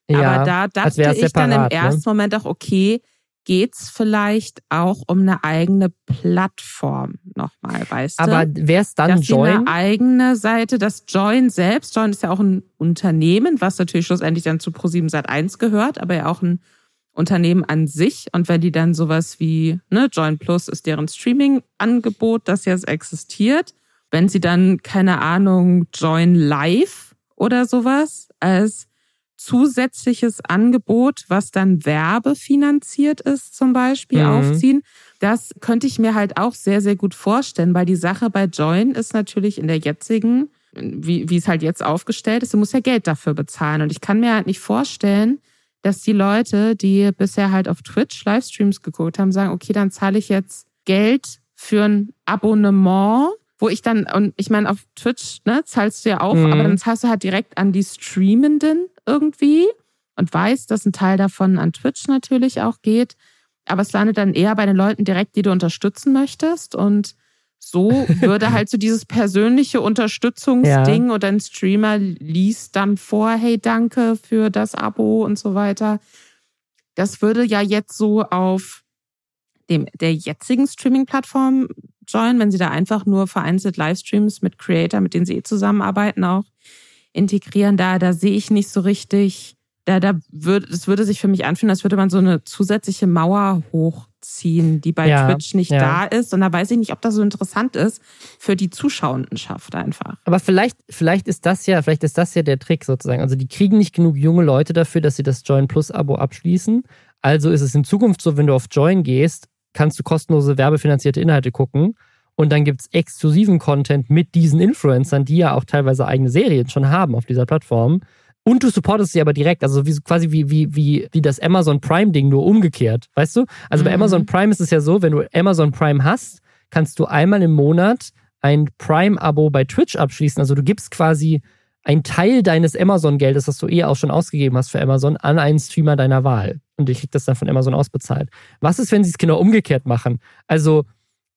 Ja, Aber da dachte ich dann im ne? ersten ne? Moment auch, okay, geht's vielleicht auch um eine eigene Plattform nochmal, weißt Aber du? Aber wäre es dann Dass Join? Eine eigene Seite, das Join selbst, Join ist ja auch ein Unternehmen, was natürlich schlussendlich dann zu Pro7 Sat1 gehört, aber ja auch ein Unternehmen an sich. Und wenn die dann sowas wie, ne, Join Plus ist deren Streaming-Angebot, das jetzt existiert. Wenn sie dann, keine Ahnung, Join Live oder sowas als zusätzliches Angebot, was dann werbefinanziert ist, zum Beispiel mhm. aufziehen. Das könnte ich mir halt auch sehr, sehr gut vorstellen, weil die Sache bei Join ist natürlich in der jetzigen, wie, wie es halt jetzt aufgestellt ist, du musst ja Geld dafür bezahlen. Und ich kann mir halt nicht vorstellen, dass die Leute, die bisher halt auf Twitch Livestreams geguckt haben, sagen, okay, dann zahle ich jetzt Geld für ein Abonnement wo ich dann, und ich meine, auf Twitch, ne, zahlst du ja auch, mhm. aber dann zahlst du halt direkt an die Streamenden irgendwie und weißt, dass ein Teil davon an Twitch natürlich auch geht. Aber es landet dann eher bei den Leuten direkt, die du unterstützen möchtest. Und so [laughs] würde halt so dieses persönliche Unterstützungsding ja. oder ein Streamer liest dann vor, hey, danke für das Abo und so weiter. Das würde ja jetzt so auf dem, der jetzigen Streaming-Plattform joinen, wenn sie da einfach nur vereinzelt Livestreams mit Creator, mit denen sie eh zusammenarbeiten, auch integrieren, da, da sehe ich nicht so richtig, da, da würde, es würde sich für mich anfühlen, als würde man so eine zusätzliche Mauer hochziehen, die bei ja, Twitch nicht ja. da ist. Und da weiß ich nicht, ob das so interessant ist für die Zuschauendenschaft einfach. Aber vielleicht, vielleicht ist das ja, vielleicht ist das ja der Trick sozusagen. Also die kriegen nicht genug junge Leute dafür, dass sie das Join Plus Abo abschließen. Also ist es in Zukunft so, wenn du auf Join gehst, kannst du kostenlose werbefinanzierte Inhalte gucken. Und dann gibt's exklusiven Content mit diesen Influencern, die ja auch teilweise eigene Serien schon haben auf dieser Plattform. Und du supportest sie aber direkt, also wie, quasi wie, wie, wie, wie das Amazon Prime-Ding, nur umgekehrt. Weißt du? Also mhm. bei Amazon Prime ist es ja so, wenn du Amazon Prime hast, kannst du einmal im Monat ein Prime-Abo bei Twitch abschließen. Also du gibst quasi einen Teil deines Amazon-Geldes, das du eh auch schon ausgegeben hast für Amazon, an einen Streamer deiner Wahl. Und ich krieg das dann von Amazon ausbezahlt. Was ist, wenn sie es genau umgekehrt machen? Also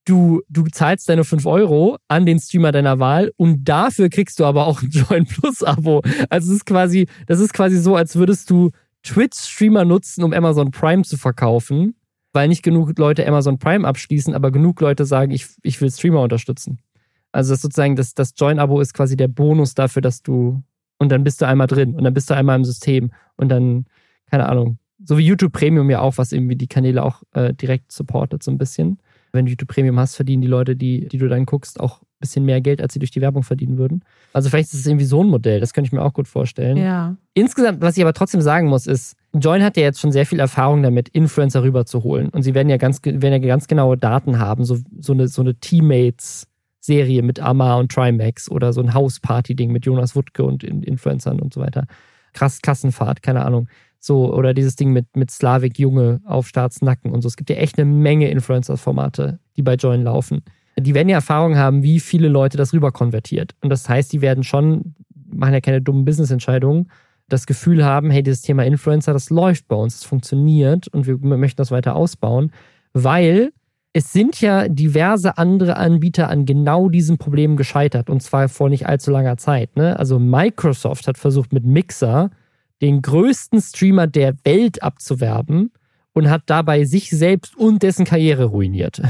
du, du zahlst deine 5 Euro an den Streamer deiner Wahl und dafür kriegst du aber auch ein [laughs] Join Plus Abo. Also es ist quasi, das ist quasi so, als würdest du Twitch-Streamer nutzen, um Amazon Prime zu verkaufen, weil nicht genug Leute Amazon Prime abschließen, aber genug Leute sagen, ich, ich will Streamer unterstützen. Also das sozusagen, das, das Join-Abo ist quasi der Bonus dafür, dass du, und dann bist du einmal drin und dann bist du einmal im System und dann, keine Ahnung, so wie YouTube Premium ja auch, was irgendwie die Kanäle auch äh, direkt supportet, so ein bisschen. Wenn du YouTube Premium hast, verdienen die Leute, die, die du dann guckst, auch ein bisschen mehr Geld, als sie durch die Werbung verdienen würden. Also vielleicht ist es irgendwie so ein Modell, das könnte ich mir auch gut vorstellen. Ja. Insgesamt, was ich aber trotzdem sagen muss, ist, Join hat ja jetzt schon sehr viel Erfahrung damit, Influencer rüberzuholen. Und sie werden ja ganz, werden ja ganz genaue Daten haben, so, so eine, so eine Teammates-Serie mit Amar und Trimax oder so ein Hausparty-Ding mit Jonas Wuttke und Influencern und so weiter. Krass Kassenfahrt, keine Ahnung. So, oder dieses Ding mit, mit Slavik Junge auf Staatsnacken und so. Es gibt ja echt eine Menge Influencer-Formate, die bei Join laufen. Die werden ja Erfahrung haben, wie viele Leute das rüber konvertiert. Und das heißt, die werden schon, machen ja keine dummen Business-Entscheidungen, das Gefühl haben, hey, dieses Thema Influencer, das läuft bei uns, das funktioniert und wir möchten das weiter ausbauen, weil es sind ja diverse andere Anbieter an genau diesem Problem gescheitert und zwar vor nicht allzu langer Zeit. Ne? Also Microsoft hat versucht mit Mixer den größten Streamer der Welt abzuwerben und hat dabei sich selbst und dessen Karriere ruiniert.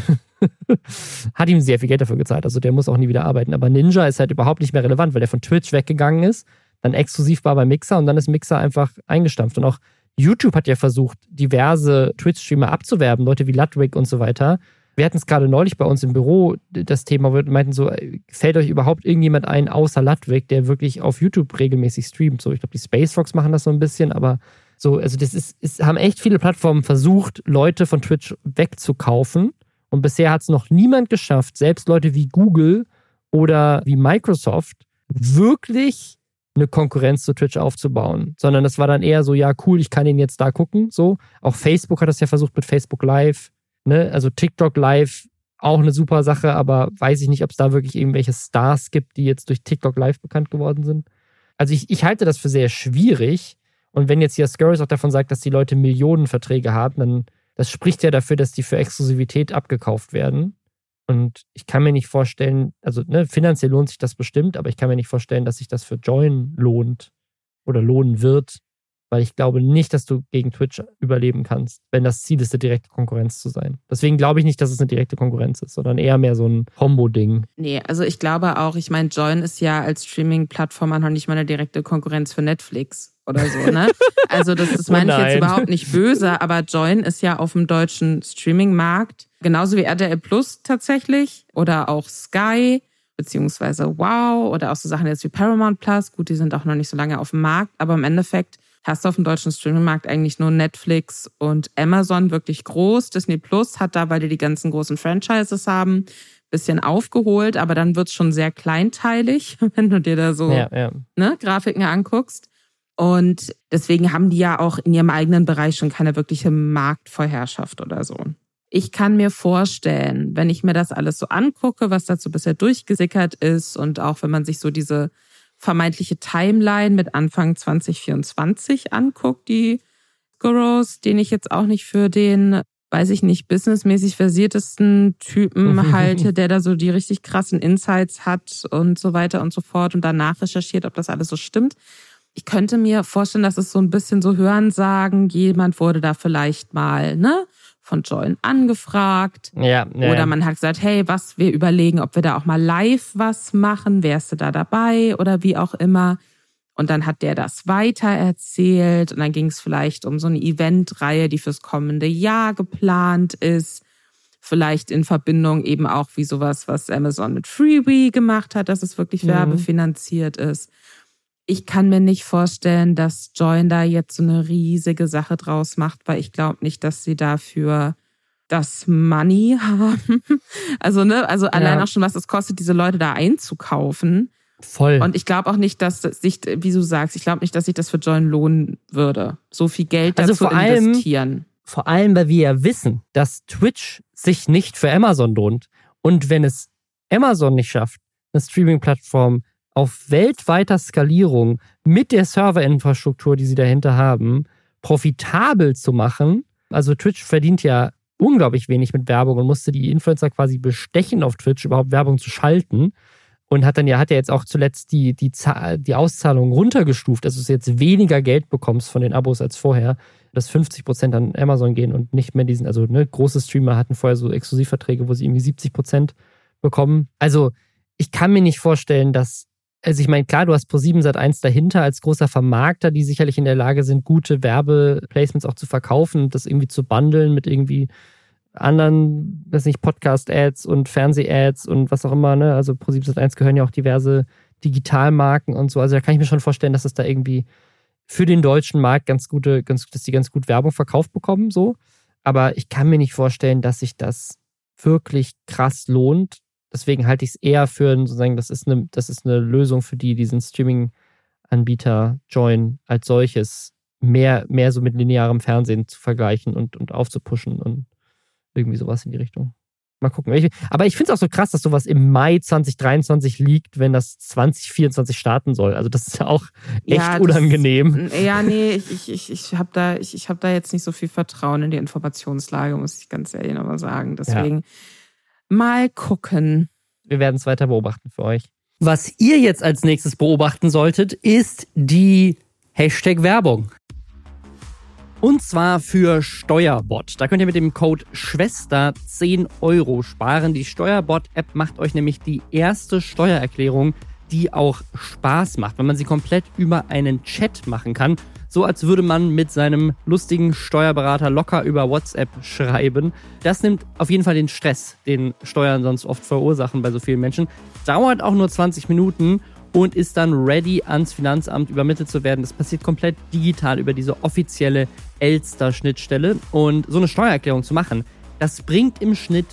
[laughs] hat ihm sehr viel Geld dafür gezahlt, also der muss auch nie wieder arbeiten. Aber Ninja ist halt überhaupt nicht mehr relevant, weil der von Twitch weggegangen ist, dann exklusiv war bei Mixer und dann ist Mixer einfach eingestampft. Und auch YouTube hat ja versucht, diverse Twitch-Streamer abzuwerben, Leute wie Ludwig und so weiter wir hatten es gerade neulich bei uns im Büro, das Thema, wir meinten so, fällt euch überhaupt irgendjemand ein, außer Ludwig, der wirklich auf YouTube regelmäßig streamt? So, ich glaube, die Space Rocks machen das so ein bisschen, aber so, also das ist, es haben echt viele Plattformen versucht, Leute von Twitch wegzukaufen. Und bisher hat es noch niemand geschafft, selbst Leute wie Google oder wie Microsoft, wirklich eine Konkurrenz zu Twitch aufzubauen, sondern das war dann eher so, ja, cool, ich kann ihn jetzt da gucken, so. Auch Facebook hat das ja versucht mit Facebook Live. Ne? Also TikTok Live auch eine super Sache, aber weiß ich nicht, ob es da wirklich irgendwelche Stars gibt, die jetzt durch TikTok Live bekannt geworden sind. Also ich, ich halte das für sehr schwierig. Und wenn jetzt hier Scurries auch davon sagt, dass die Leute Millionenverträge haben, dann das spricht ja dafür, dass die für Exklusivität abgekauft werden. Und ich kann mir nicht vorstellen, also ne, finanziell lohnt sich das bestimmt, aber ich kann mir nicht vorstellen, dass sich das für Join lohnt oder lohnen wird, weil ich glaube nicht, dass du gegen Twitch überleben kannst, wenn das Ziel ist, eine direkte Konkurrenz zu sein. Deswegen glaube ich nicht, dass es eine direkte Konkurrenz ist, sondern eher mehr so ein Combo-Ding. Nee, also ich glaube auch, ich meine, Join ist ja als Streaming-Plattform noch nicht mal eine direkte Konkurrenz für Netflix oder so, ne? [laughs] Also das, das meine oh ich jetzt überhaupt nicht böse, aber Join ist ja auf dem deutschen Streaming-Markt genauso wie RTL Plus tatsächlich oder auch Sky beziehungsweise Wow oder auch so Sachen jetzt wie Paramount Plus. Gut, die sind auch noch nicht so lange auf dem Markt, aber im Endeffekt hast du auf dem deutschen Streamingmarkt eigentlich nur Netflix und Amazon wirklich groß. Disney Plus hat da, weil die die ganzen großen Franchises haben, bisschen aufgeholt, aber dann wird's schon sehr kleinteilig, [laughs] wenn du dir da so ja, ja. Ne, Grafiken anguckst. Und deswegen haben die ja auch in ihrem eigenen Bereich schon keine wirkliche Marktvorherrschaft oder so. Ich kann mir vorstellen, wenn ich mir das alles so angucke, was dazu bisher durchgesickert ist und auch wenn man sich so diese vermeintliche Timeline mit Anfang 2024 anguckt, die Gurus, den ich jetzt auch nicht für den, weiß ich nicht, businessmäßig versiertesten Typen [laughs] halte, der da so die richtig krassen Insights hat und so weiter und so fort und danach recherchiert, ob das alles so stimmt. Ich könnte mir vorstellen, dass es so ein bisschen so Hören sagen, jemand wurde da vielleicht mal, ne? Von Join angefragt. Ja, ja, Oder man hat gesagt, hey, was, wir überlegen, ob wir da auch mal live was machen. Wärst du da dabei? Oder wie auch immer. Und dann hat der das weiter erzählt. Und dann ging es vielleicht um so eine Eventreihe, die fürs kommende Jahr geplant ist. Vielleicht in Verbindung eben auch wie sowas, was Amazon mit Freebie gemacht hat, dass es wirklich mhm. werbefinanziert ist ich kann mir nicht vorstellen, dass Join da jetzt so eine riesige Sache draus macht, weil ich glaube nicht, dass sie dafür das Money [laughs] haben. Also, ne, also ja. allein auch schon, was es kostet, diese Leute da einzukaufen. Voll. Und ich glaube auch nicht, dass das sich, wie du sagst, ich glaube nicht, dass sich das für John lohnen würde, so viel Geld also dazu vor investieren. Allem, vor allem, weil wir ja wissen, dass Twitch sich nicht für Amazon lohnt. Und wenn es Amazon nicht schafft, eine Streaming-Plattform auf weltweiter Skalierung mit der Serverinfrastruktur, die sie dahinter haben, profitabel zu machen. Also Twitch verdient ja unglaublich wenig mit Werbung und musste die Influencer quasi bestechen auf Twitch, überhaupt Werbung zu schalten. Und hat dann ja, hat ja jetzt auch zuletzt die, die, die Auszahlung runtergestuft, dass du jetzt weniger Geld bekommst von den Abos als vorher, dass 50 Prozent an Amazon gehen und nicht mehr diesen, also ne, große Streamer hatten vorher so Exklusivverträge, wo sie irgendwie 70 Prozent bekommen. Also ich kann mir nicht vorstellen, dass also ich meine, klar, du hast Pro7 Sat 1 dahinter als großer Vermarkter, die sicherlich in der Lage sind, gute Werbeplacements auch zu verkaufen und das irgendwie zu bundeln mit irgendwie anderen, weiß nicht, Podcast-Ads und Fernseh-Ads und was auch immer, ne? Also Pro7 Sat 1 gehören ja auch diverse Digitalmarken und so. Also da kann ich mir schon vorstellen, dass es da irgendwie für den deutschen Markt ganz gute, ganz, dass die ganz gut Werbung verkauft bekommen, so. Aber ich kann mir nicht vorstellen, dass sich das wirklich krass lohnt, deswegen halte ich es eher für sozusagen, das ist eine, das ist eine Lösung für die, diesen Streaming-Anbieter Join als solches mehr, mehr so mit linearem Fernsehen zu vergleichen und, und aufzupuschen und irgendwie sowas in die Richtung. Mal gucken. aber ich finde es auch so krass, dass sowas im Mai 2023 liegt, wenn das 2024 starten soll. Also das ist ja auch echt ja, unangenehm. Ist, ja, nee, ich, ich, ich habe da, ich, ich hab da jetzt nicht so viel Vertrauen in die Informationslage, muss ich ganz ehrlich nochmal sagen. Deswegen. Ja Mal gucken. Wir werden es weiter beobachten für euch. Was ihr jetzt als nächstes beobachten solltet, ist die Hashtag Werbung. Und zwar für Steuerbot. Da könnt ihr mit dem Code Schwester 10 Euro sparen. Die Steuerbot-App macht euch nämlich die erste Steuererklärung, die auch Spaß macht, wenn man sie komplett über einen Chat machen kann so als würde man mit seinem lustigen Steuerberater locker über WhatsApp schreiben. Das nimmt auf jeden Fall den Stress, den Steuern sonst oft verursachen bei so vielen Menschen. Dauert auch nur 20 Minuten und ist dann ready ans Finanzamt übermittelt zu werden. Das passiert komplett digital über diese offizielle Elster-Schnittstelle. Und so eine Steuererklärung zu machen, das bringt im Schnitt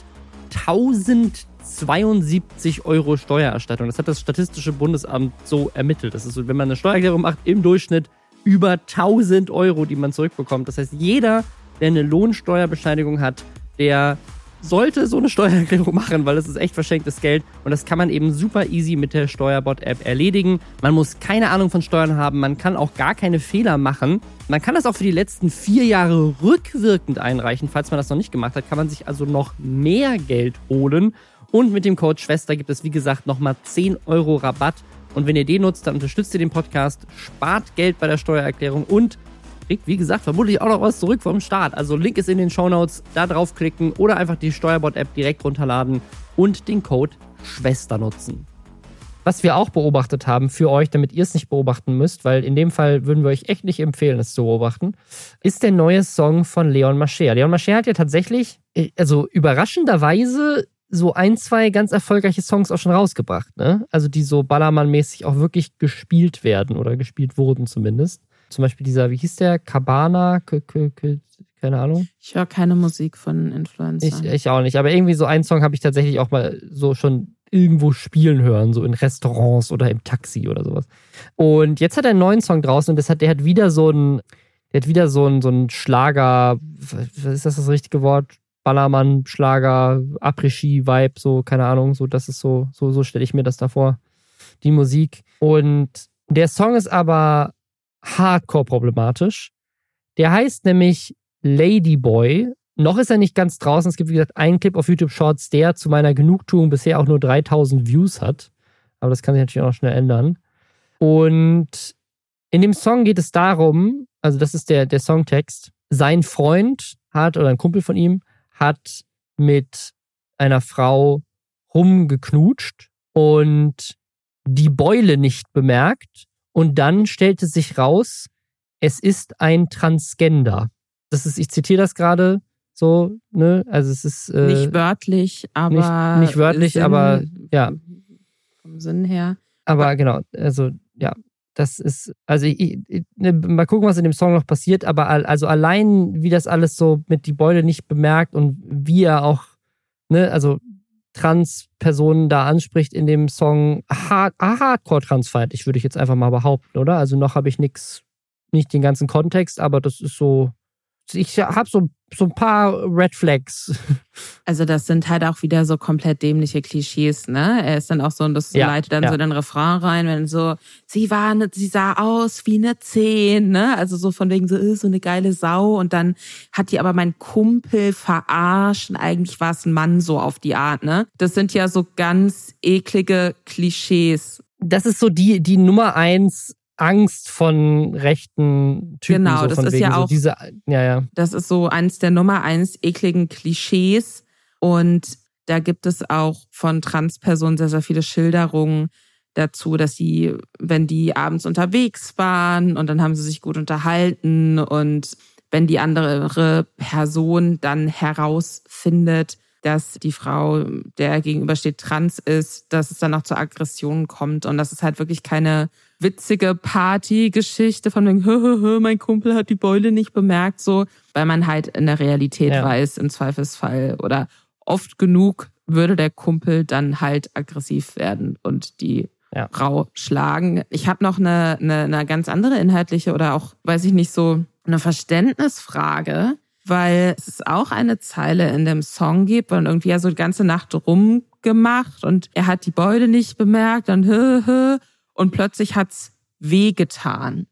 1072 Euro Steuererstattung. Das hat das Statistische Bundesamt so ermittelt. Das ist so, wenn man eine Steuererklärung macht, im Durchschnitt über 1000 Euro, die man zurückbekommt. Das heißt, jeder, der eine Lohnsteuerbescheinigung hat, der sollte so eine [laughs] Steuererklärung machen, weil das ist echt verschenktes Geld und das kann man eben super easy mit der Steuerbot-App erledigen. Man muss keine Ahnung von Steuern haben, man kann auch gar keine Fehler machen. Man kann das auch für die letzten vier Jahre rückwirkend einreichen. Falls man das noch nicht gemacht hat, kann man sich also noch mehr Geld holen. Und mit dem Code Schwester gibt es, wie gesagt, nochmal 10 Euro Rabatt und wenn ihr den nutzt, dann unterstützt ihr den Podcast, spart Geld bei der Steuererklärung und kriegt, wie gesagt, vermutlich auch noch was zurück vom Start. Also Link ist in den Show Notes, da draufklicken oder einfach die Steuerbot-App direkt runterladen und den Code Schwester nutzen. Was wir auch beobachtet haben für euch, damit ihr es nicht beobachten müsst, weil in dem Fall würden wir euch echt nicht empfehlen, es zu beobachten, ist der neue Song von Leon Mascher. Leon Mascher hat ja tatsächlich, äh, also überraschenderweise so ein, zwei ganz erfolgreiche Songs auch schon rausgebracht, ne? Also die so Ballermann-mäßig auch wirklich gespielt werden oder gespielt wurden zumindest. Zum Beispiel dieser, wie hieß der? Cabana, keine Ahnung. Ich höre keine Musik von Influencern. Ich, ich auch nicht, aber irgendwie so einen Song habe ich tatsächlich auch mal so schon irgendwo spielen hören, so in Restaurants oder im Taxi oder sowas. Und jetzt hat er einen neuen Song draußen und das hat, der hat wieder so ein, der hat wieder so ein, so ein Schlager, ist das das richtige Wort? Ballermann, Schlager, Après-Ski-Vibe, so, keine Ahnung, so, das ist so, so, so stelle ich mir das da vor, die Musik. Und der Song ist aber hardcore problematisch. Der heißt nämlich Ladyboy. Noch ist er nicht ganz draußen. Es gibt, wie gesagt, einen Clip auf YouTube Shorts, der zu meiner Genugtuung bisher auch nur 3000 Views hat. Aber das kann sich natürlich auch schnell ändern. Und in dem Song geht es darum, also das ist der, der Songtext, sein Freund hat oder ein Kumpel von ihm hat mit einer Frau rumgeknutscht und die Beule nicht bemerkt. Und dann stellte sich raus, es ist ein Transgender. Das ist, ich zitiere das gerade so, ne? Also es ist äh, nicht wörtlich, aber nicht, nicht wörtlich, Sinn, aber ja vom Sinn her. Aber genau, also ja, das ist, also ich, ich, ne, mal gucken, was in dem Song noch passiert, aber also allein, wie das alles so mit die Beule nicht bemerkt und wie er auch, ne, also Trans-Personen da anspricht in dem Song, hard, hardcore-transfeindlich, würde ich jetzt einfach mal behaupten, oder? Also noch habe ich nichts, nicht den ganzen Kontext, aber das ist so, ich habe so, so ein paar Red Flags. Also das sind halt auch wieder so komplett dämliche Klischees, ne? Er ist dann auch so, und das ja, leitet dann ja. so den Refrain rein, wenn so, sie war, ne, sie sah aus wie eine Zehn, ne? Also so von wegen so, ist so eine geile Sau und dann hat die aber mein Kumpel verarscht und eigentlich war es ein Mann so auf die Art, ne? Das sind ja so ganz eklige Klischees. Das ist so die, die Nummer eins Angst von rechten Typen. Genau, so das ist ja so auch. Diese, ja, ja. Das ist so eins der Nummer eins ekligen Klischees. Und da gibt es auch von Transpersonen sehr, sehr viele Schilderungen dazu, dass sie, wenn die abends unterwegs waren und dann haben sie sich gut unterhalten und wenn die andere Person dann herausfindet, dass die Frau, der gegenübersteht, trans ist, dass es dann auch zur Aggression kommt und dass es halt wirklich keine witzige Partygeschichte von wegen, [laughs] hö, hö, hö, mein Kumpel hat die Beule nicht bemerkt, so, weil man halt in der Realität ja. weiß, im Zweifelsfall oder oft genug würde der Kumpel dann halt aggressiv werden und die ja. Frau schlagen. Ich habe noch eine, eine, eine ganz andere inhaltliche oder auch, weiß ich nicht, so eine Verständnisfrage, weil es auch eine Zeile in dem Song gibt, wo irgendwie ja so die ganze Nacht rumgemacht und er hat die Beule nicht bemerkt und [laughs] hö, hö, und plötzlich hat's wehgetan.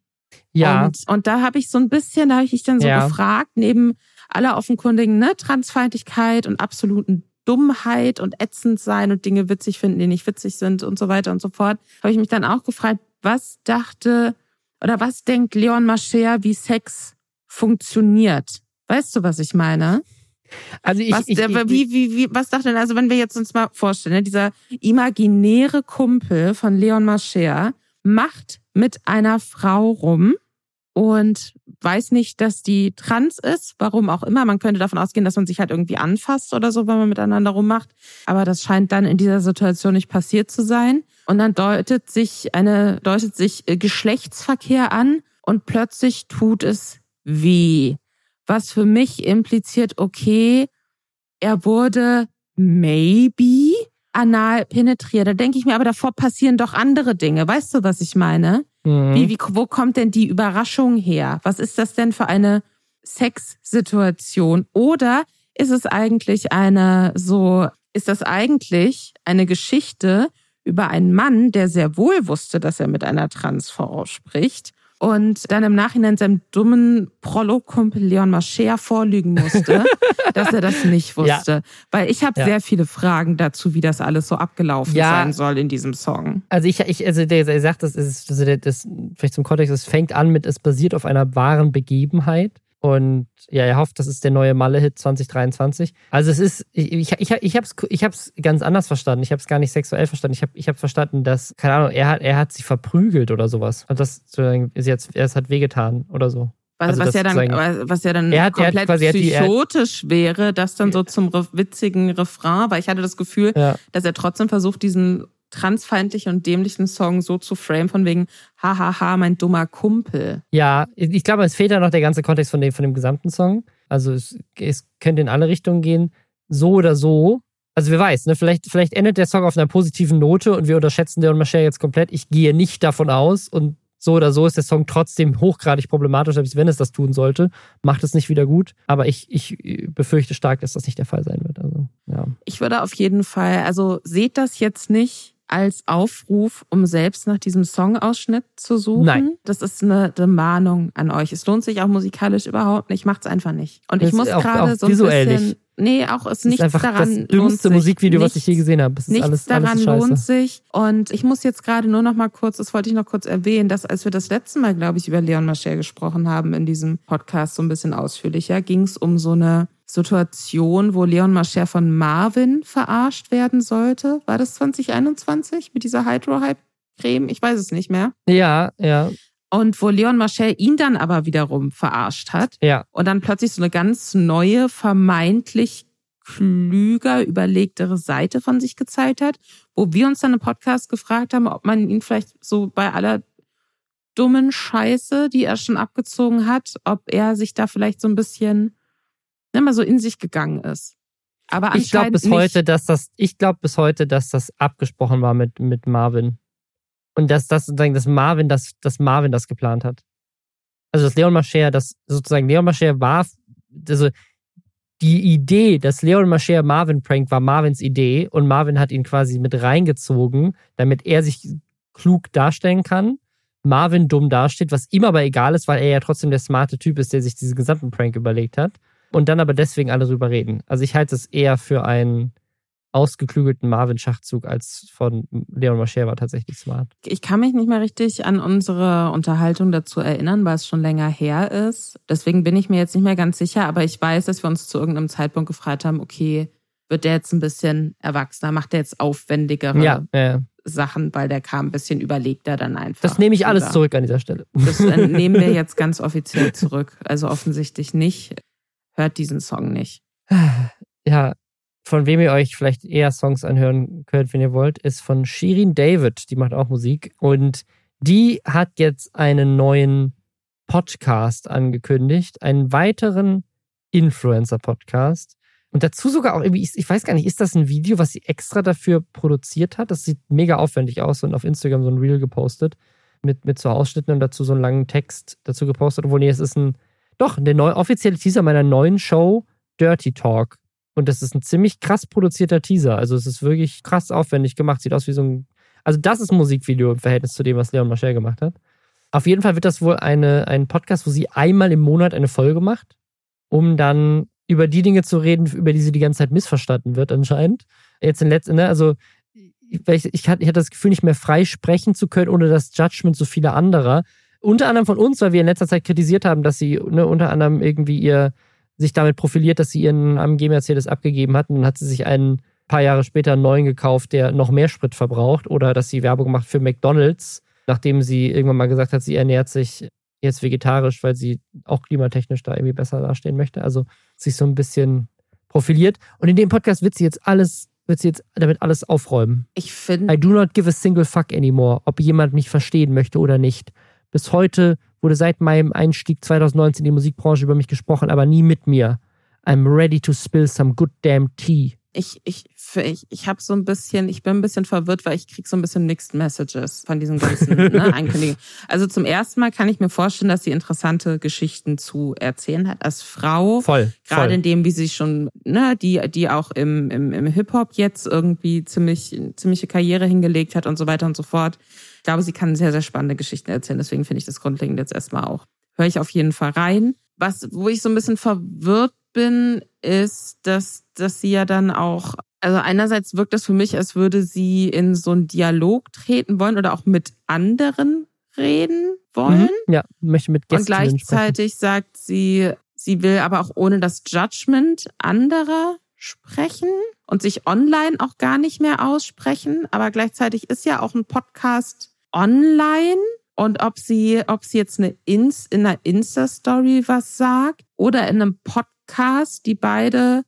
Ja. Und, und da habe ich so ein bisschen, da habe ich dich dann so ja. gefragt, neben aller offenkundigen ne, Transfeindlichkeit und absoluten Dummheit und ätzend sein und Dinge witzig finden, die nicht witzig sind und so weiter und so fort, habe ich mich dann auch gefragt, was dachte oder was denkt Leon Mascher, wie Sex funktioniert? Weißt du, was ich meine? Also ich, was, ich, ich, wie, wie, wie, was dachte denn, also wenn wir jetzt uns mal vorstellen, ne, dieser imaginäre Kumpel von Leon Mascher macht mit einer Frau rum und weiß nicht, dass die trans ist, warum auch immer. Man könnte davon ausgehen, dass man sich halt irgendwie anfasst oder so, wenn man miteinander rummacht. Aber das scheint dann in dieser Situation nicht passiert zu sein. Und dann deutet sich eine, deutet sich äh, Geschlechtsverkehr an und plötzlich tut es weh was für mich impliziert, okay, er wurde maybe anal penetriert. Da denke ich mir, aber davor passieren doch andere Dinge. Weißt du, was ich meine? Mhm. Wie, wie, wo kommt denn die Überraschung her? Was ist das denn für eine Sexsituation? Oder ist es eigentlich eine so, ist das eigentlich eine Geschichte über einen Mann, der sehr wohl wusste, dass er mit einer Transfrau spricht und dann im Nachhinein seinem dummen Prolog-Kumpel Leon Mascher vorlügen musste, [laughs] dass er das nicht wusste. Ja. Weil ich habe ja. sehr viele Fragen dazu, wie das alles so abgelaufen ja. sein soll in diesem Song. Also ich, ich also der, der sagt, das ist, also das, das, vielleicht zum Kontext, es fängt an mit, es basiert auf einer wahren Begebenheit. Und ja, er hofft, das ist der neue Malle-Hit 2023. Also es ist, ich, ich, ich, habe es ich hab's ganz anders verstanden. Ich habe es gar nicht sexuell verstanden. Ich habe ich hab verstanden, dass, keine Ahnung, er hat, er hat sie verprügelt oder sowas. Und das ist jetzt, es hat wehgetan oder so. Was, also was, ja dann, was ja dann er hat, komplett er hat quasi, psychotisch die, wäre, das dann so zum witzigen Refrain, weil ich hatte das Gefühl, ja. dass er trotzdem versucht, diesen transfeindlichen und dämlichen Song so zu frame von wegen, hahaha, mein dummer Kumpel. Ja, ich glaube, es fehlt ja noch der ganze Kontext von dem, von dem gesamten Song. Also es, es könnte in alle Richtungen gehen. So oder so. Also wer weiß, ne? vielleicht, vielleicht endet der Song auf einer positiven Note und wir unterschätzen Leon Mascher jetzt komplett. Ich gehe nicht davon aus und so oder so ist der Song trotzdem hochgradig problematisch, selbst wenn es das tun sollte. Macht es nicht wieder gut. Aber ich, ich befürchte stark, dass das nicht der Fall sein wird. Also, ja. Ich würde auf jeden Fall, also seht das jetzt nicht als Aufruf, um selbst nach diesem Songausschnitt zu suchen. Nein. Das ist eine, eine Mahnung an euch. Es lohnt sich auch musikalisch überhaupt nicht. Macht's einfach nicht. Und ich muss gerade so ein bisschen. Nicht. Nee, auch ist nichts ist daran das dümmste Musikvideo, nichts, was ich je gesehen habe. Es nichts alles, daran alles lohnt sich. Und ich muss jetzt gerade nur noch mal kurz, das wollte ich noch kurz erwähnen, dass als wir das letzte Mal, glaube ich, über Leon Mascher gesprochen haben in diesem Podcast so ein bisschen ausführlicher, ging es um so eine Situation, wo Leon Mascher von Marvin verarscht werden sollte. War das 2021 mit dieser Hydro-Hype-Creme? Ich weiß es nicht mehr. Ja, ja. Und wo Leon Marchel ihn dann aber wiederum verarscht hat. Ja. Und dann plötzlich so eine ganz neue, vermeintlich klüger, überlegtere Seite von sich gezeigt hat, wo wir uns dann im Podcast gefragt haben, ob man ihn vielleicht so bei aller dummen Scheiße, die er schon abgezogen hat, ob er sich da vielleicht so ein bisschen immer so in sich gegangen ist. Aber ich glaube bis nicht. heute, dass das, ich glaube bis heute, dass das abgesprochen war mit, mit Marvin. Und dass das sozusagen, dass Marvin das, dass Marvin das geplant hat. Also dass Leon Mascher, das sozusagen Leon Mascher war, also die Idee, dass Leon Mascher Marvin prankt, war Marvins Idee und Marvin hat ihn quasi mit reingezogen, damit er sich klug darstellen kann. Marvin dumm dasteht, was ihm aber egal ist, weil er ja trotzdem der smarte Typ ist, der sich diesen gesamten Prank überlegt hat. Und dann aber deswegen alle drüber reden. Also ich halte es eher für einen ausgeklügelten Marvin-Schachzug als von Leon Mascher war tatsächlich smart. Ich kann mich nicht mehr richtig an unsere Unterhaltung dazu erinnern, weil es schon länger her ist. Deswegen bin ich mir jetzt nicht mehr ganz sicher, aber ich weiß, dass wir uns zu irgendeinem Zeitpunkt gefragt haben, okay, wird der jetzt ein bisschen erwachsener, macht der jetzt aufwendigere ja, ja. Sachen, weil der kam ein bisschen überlegter dann einfach. Das nehme ich alles zurück an dieser Stelle. Das [laughs] nehmen wir jetzt ganz offiziell zurück. Also offensichtlich nicht. Hört diesen Song nicht. [sighs] Ja, von wem ihr euch vielleicht eher Songs anhören könnt, wenn ihr wollt, ist von Shirin David. Die macht auch Musik. Und die hat jetzt einen neuen Podcast angekündigt, einen weiteren Influencer-Podcast. Und dazu sogar auch irgendwie, ich weiß gar nicht, ist das ein Video, was sie extra dafür produziert hat? Das sieht mega aufwendig aus und auf Instagram so ein Reel gepostet mit, mit so Ausschnitten und dazu so einen langen Text dazu gepostet. Obwohl, nee, es ist ein, doch, der neue, offizielle Teaser meiner neuen Show Dirty Talk. Und das ist ein ziemlich krass produzierter Teaser. Also es ist wirklich krass aufwendig gemacht. Sieht aus wie so ein. Also das ist ein Musikvideo im Verhältnis zu dem, was Leon Marchel gemacht hat. Auf jeden Fall wird das wohl eine, ein Podcast, wo sie einmal im Monat eine Folge macht, um dann über die Dinge zu reden, über die sie die ganze Zeit missverstanden wird, anscheinend. Jetzt in letzten, ne, also ich, ich, hatte, ich hatte das Gefühl, nicht mehr frei sprechen zu können, ohne das Judgment so vieler anderer. Unter anderem von uns, weil wir in letzter Zeit kritisiert haben, dass sie ne, unter anderem irgendwie ihr sich damit profiliert, dass sie ihren AMG Mercedes abgegeben hat und dann hat sie sich einen paar Jahre später einen neuen gekauft, der noch mehr Sprit verbraucht oder dass sie Werbung macht für McDonalds, nachdem sie irgendwann mal gesagt hat, sie ernährt sich jetzt vegetarisch, weil sie auch klimatechnisch da irgendwie besser dastehen möchte. Also sich so ein bisschen profiliert. Und in dem Podcast wird sie jetzt alles, wird sie jetzt damit alles aufräumen. Ich finde. I do not give a single fuck anymore, ob jemand mich verstehen möchte oder nicht. Bis heute wurde seit meinem Einstieg 2019 in die Musikbranche über mich gesprochen, aber nie mit mir. I'm ready to spill some good damn tea. Ich, ich, ich, ich habe so ein bisschen, ich bin ein bisschen verwirrt, weil ich krieg so ein bisschen Mixed Messages von diesen ganzen [laughs] ne, Ankündigungen. Also zum ersten Mal kann ich mir vorstellen, dass sie interessante Geschichten zu erzählen hat als Frau. Voll. Gerade in dem, wie sie schon, ne, die, die auch im, im, im Hip-Hop jetzt irgendwie ziemlich, ziemliche Karriere hingelegt hat und so weiter und so fort. Ich glaube, sie kann sehr, sehr spannende Geschichten erzählen. Deswegen finde ich das grundlegend jetzt erstmal auch. Höre ich auf jeden Fall rein. Was, wo ich so ein bisschen verwirrt bin, ist, dass, dass sie ja dann auch, also einerseits wirkt das für mich, als würde sie in so einen Dialog treten wollen oder auch mit anderen reden wollen. Mhm, ja, möchte mit Gästen Und gleichzeitig sprechen. sagt sie, sie will aber auch ohne das Judgment anderer sprechen und sich online auch gar nicht mehr aussprechen. Aber gleichzeitig ist ja auch ein Podcast online. Und ob sie, ob sie jetzt eine Ins, in einer Insta-Story was sagt oder in einem Podcast Podcasts, die beide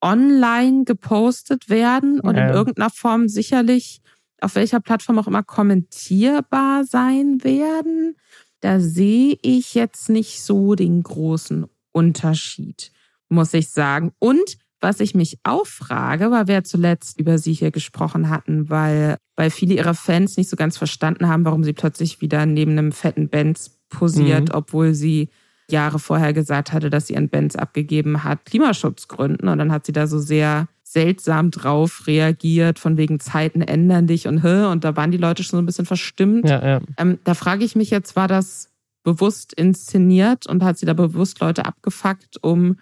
online gepostet werden und ja. in irgendeiner Form sicherlich auf welcher Plattform auch immer kommentierbar sein werden. Da sehe ich jetzt nicht so den großen Unterschied, muss ich sagen. Und was ich mich auch frage, weil wir zuletzt über sie hier gesprochen hatten, weil, weil viele ihrer Fans nicht so ganz verstanden haben, warum sie plötzlich wieder neben einem fetten Benz posiert, mhm. obwohl sie Jahre vorher gesagt hatte, dass sie ihren Benz abgegeben hat, Klimaschutzgründen. Und dann hat sie da so sehr seltsam drauf reagiert, von wegen Zeiten ändern dich und hä, und da waren die Leute schon so ein bisschen verstimmt. Ja, ja. Ähm, da frage ich mich jetzt, war das bewusst inszeniert und hat sie da bewusst Leute abgefuckt, um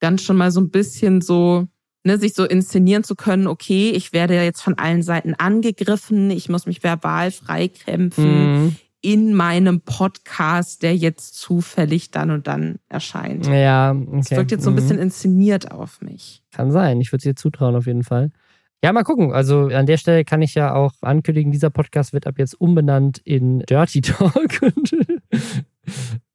dann schon mal so ein bisschen so, ne, sich so inszenieren zu können, okay, ich werde jetzt von allen Seiten angegriffen, ich muss mich verbal freikämpfen, mhm in meinem Podcast, der jetzt zufällig dann und dann erscheint. Ja, okay. Es wirkt jetzt so ein bisschen mhm. inszeniert auf mich. Kann sein. Ich würde es dir zutrauen auf jeden Fall. Ja, mal gucken. Also an der Stelle kann ich ja auch ankündigen, dieser Podcast wird ab jetzt umbenannt in Dirty Talk. [laughs]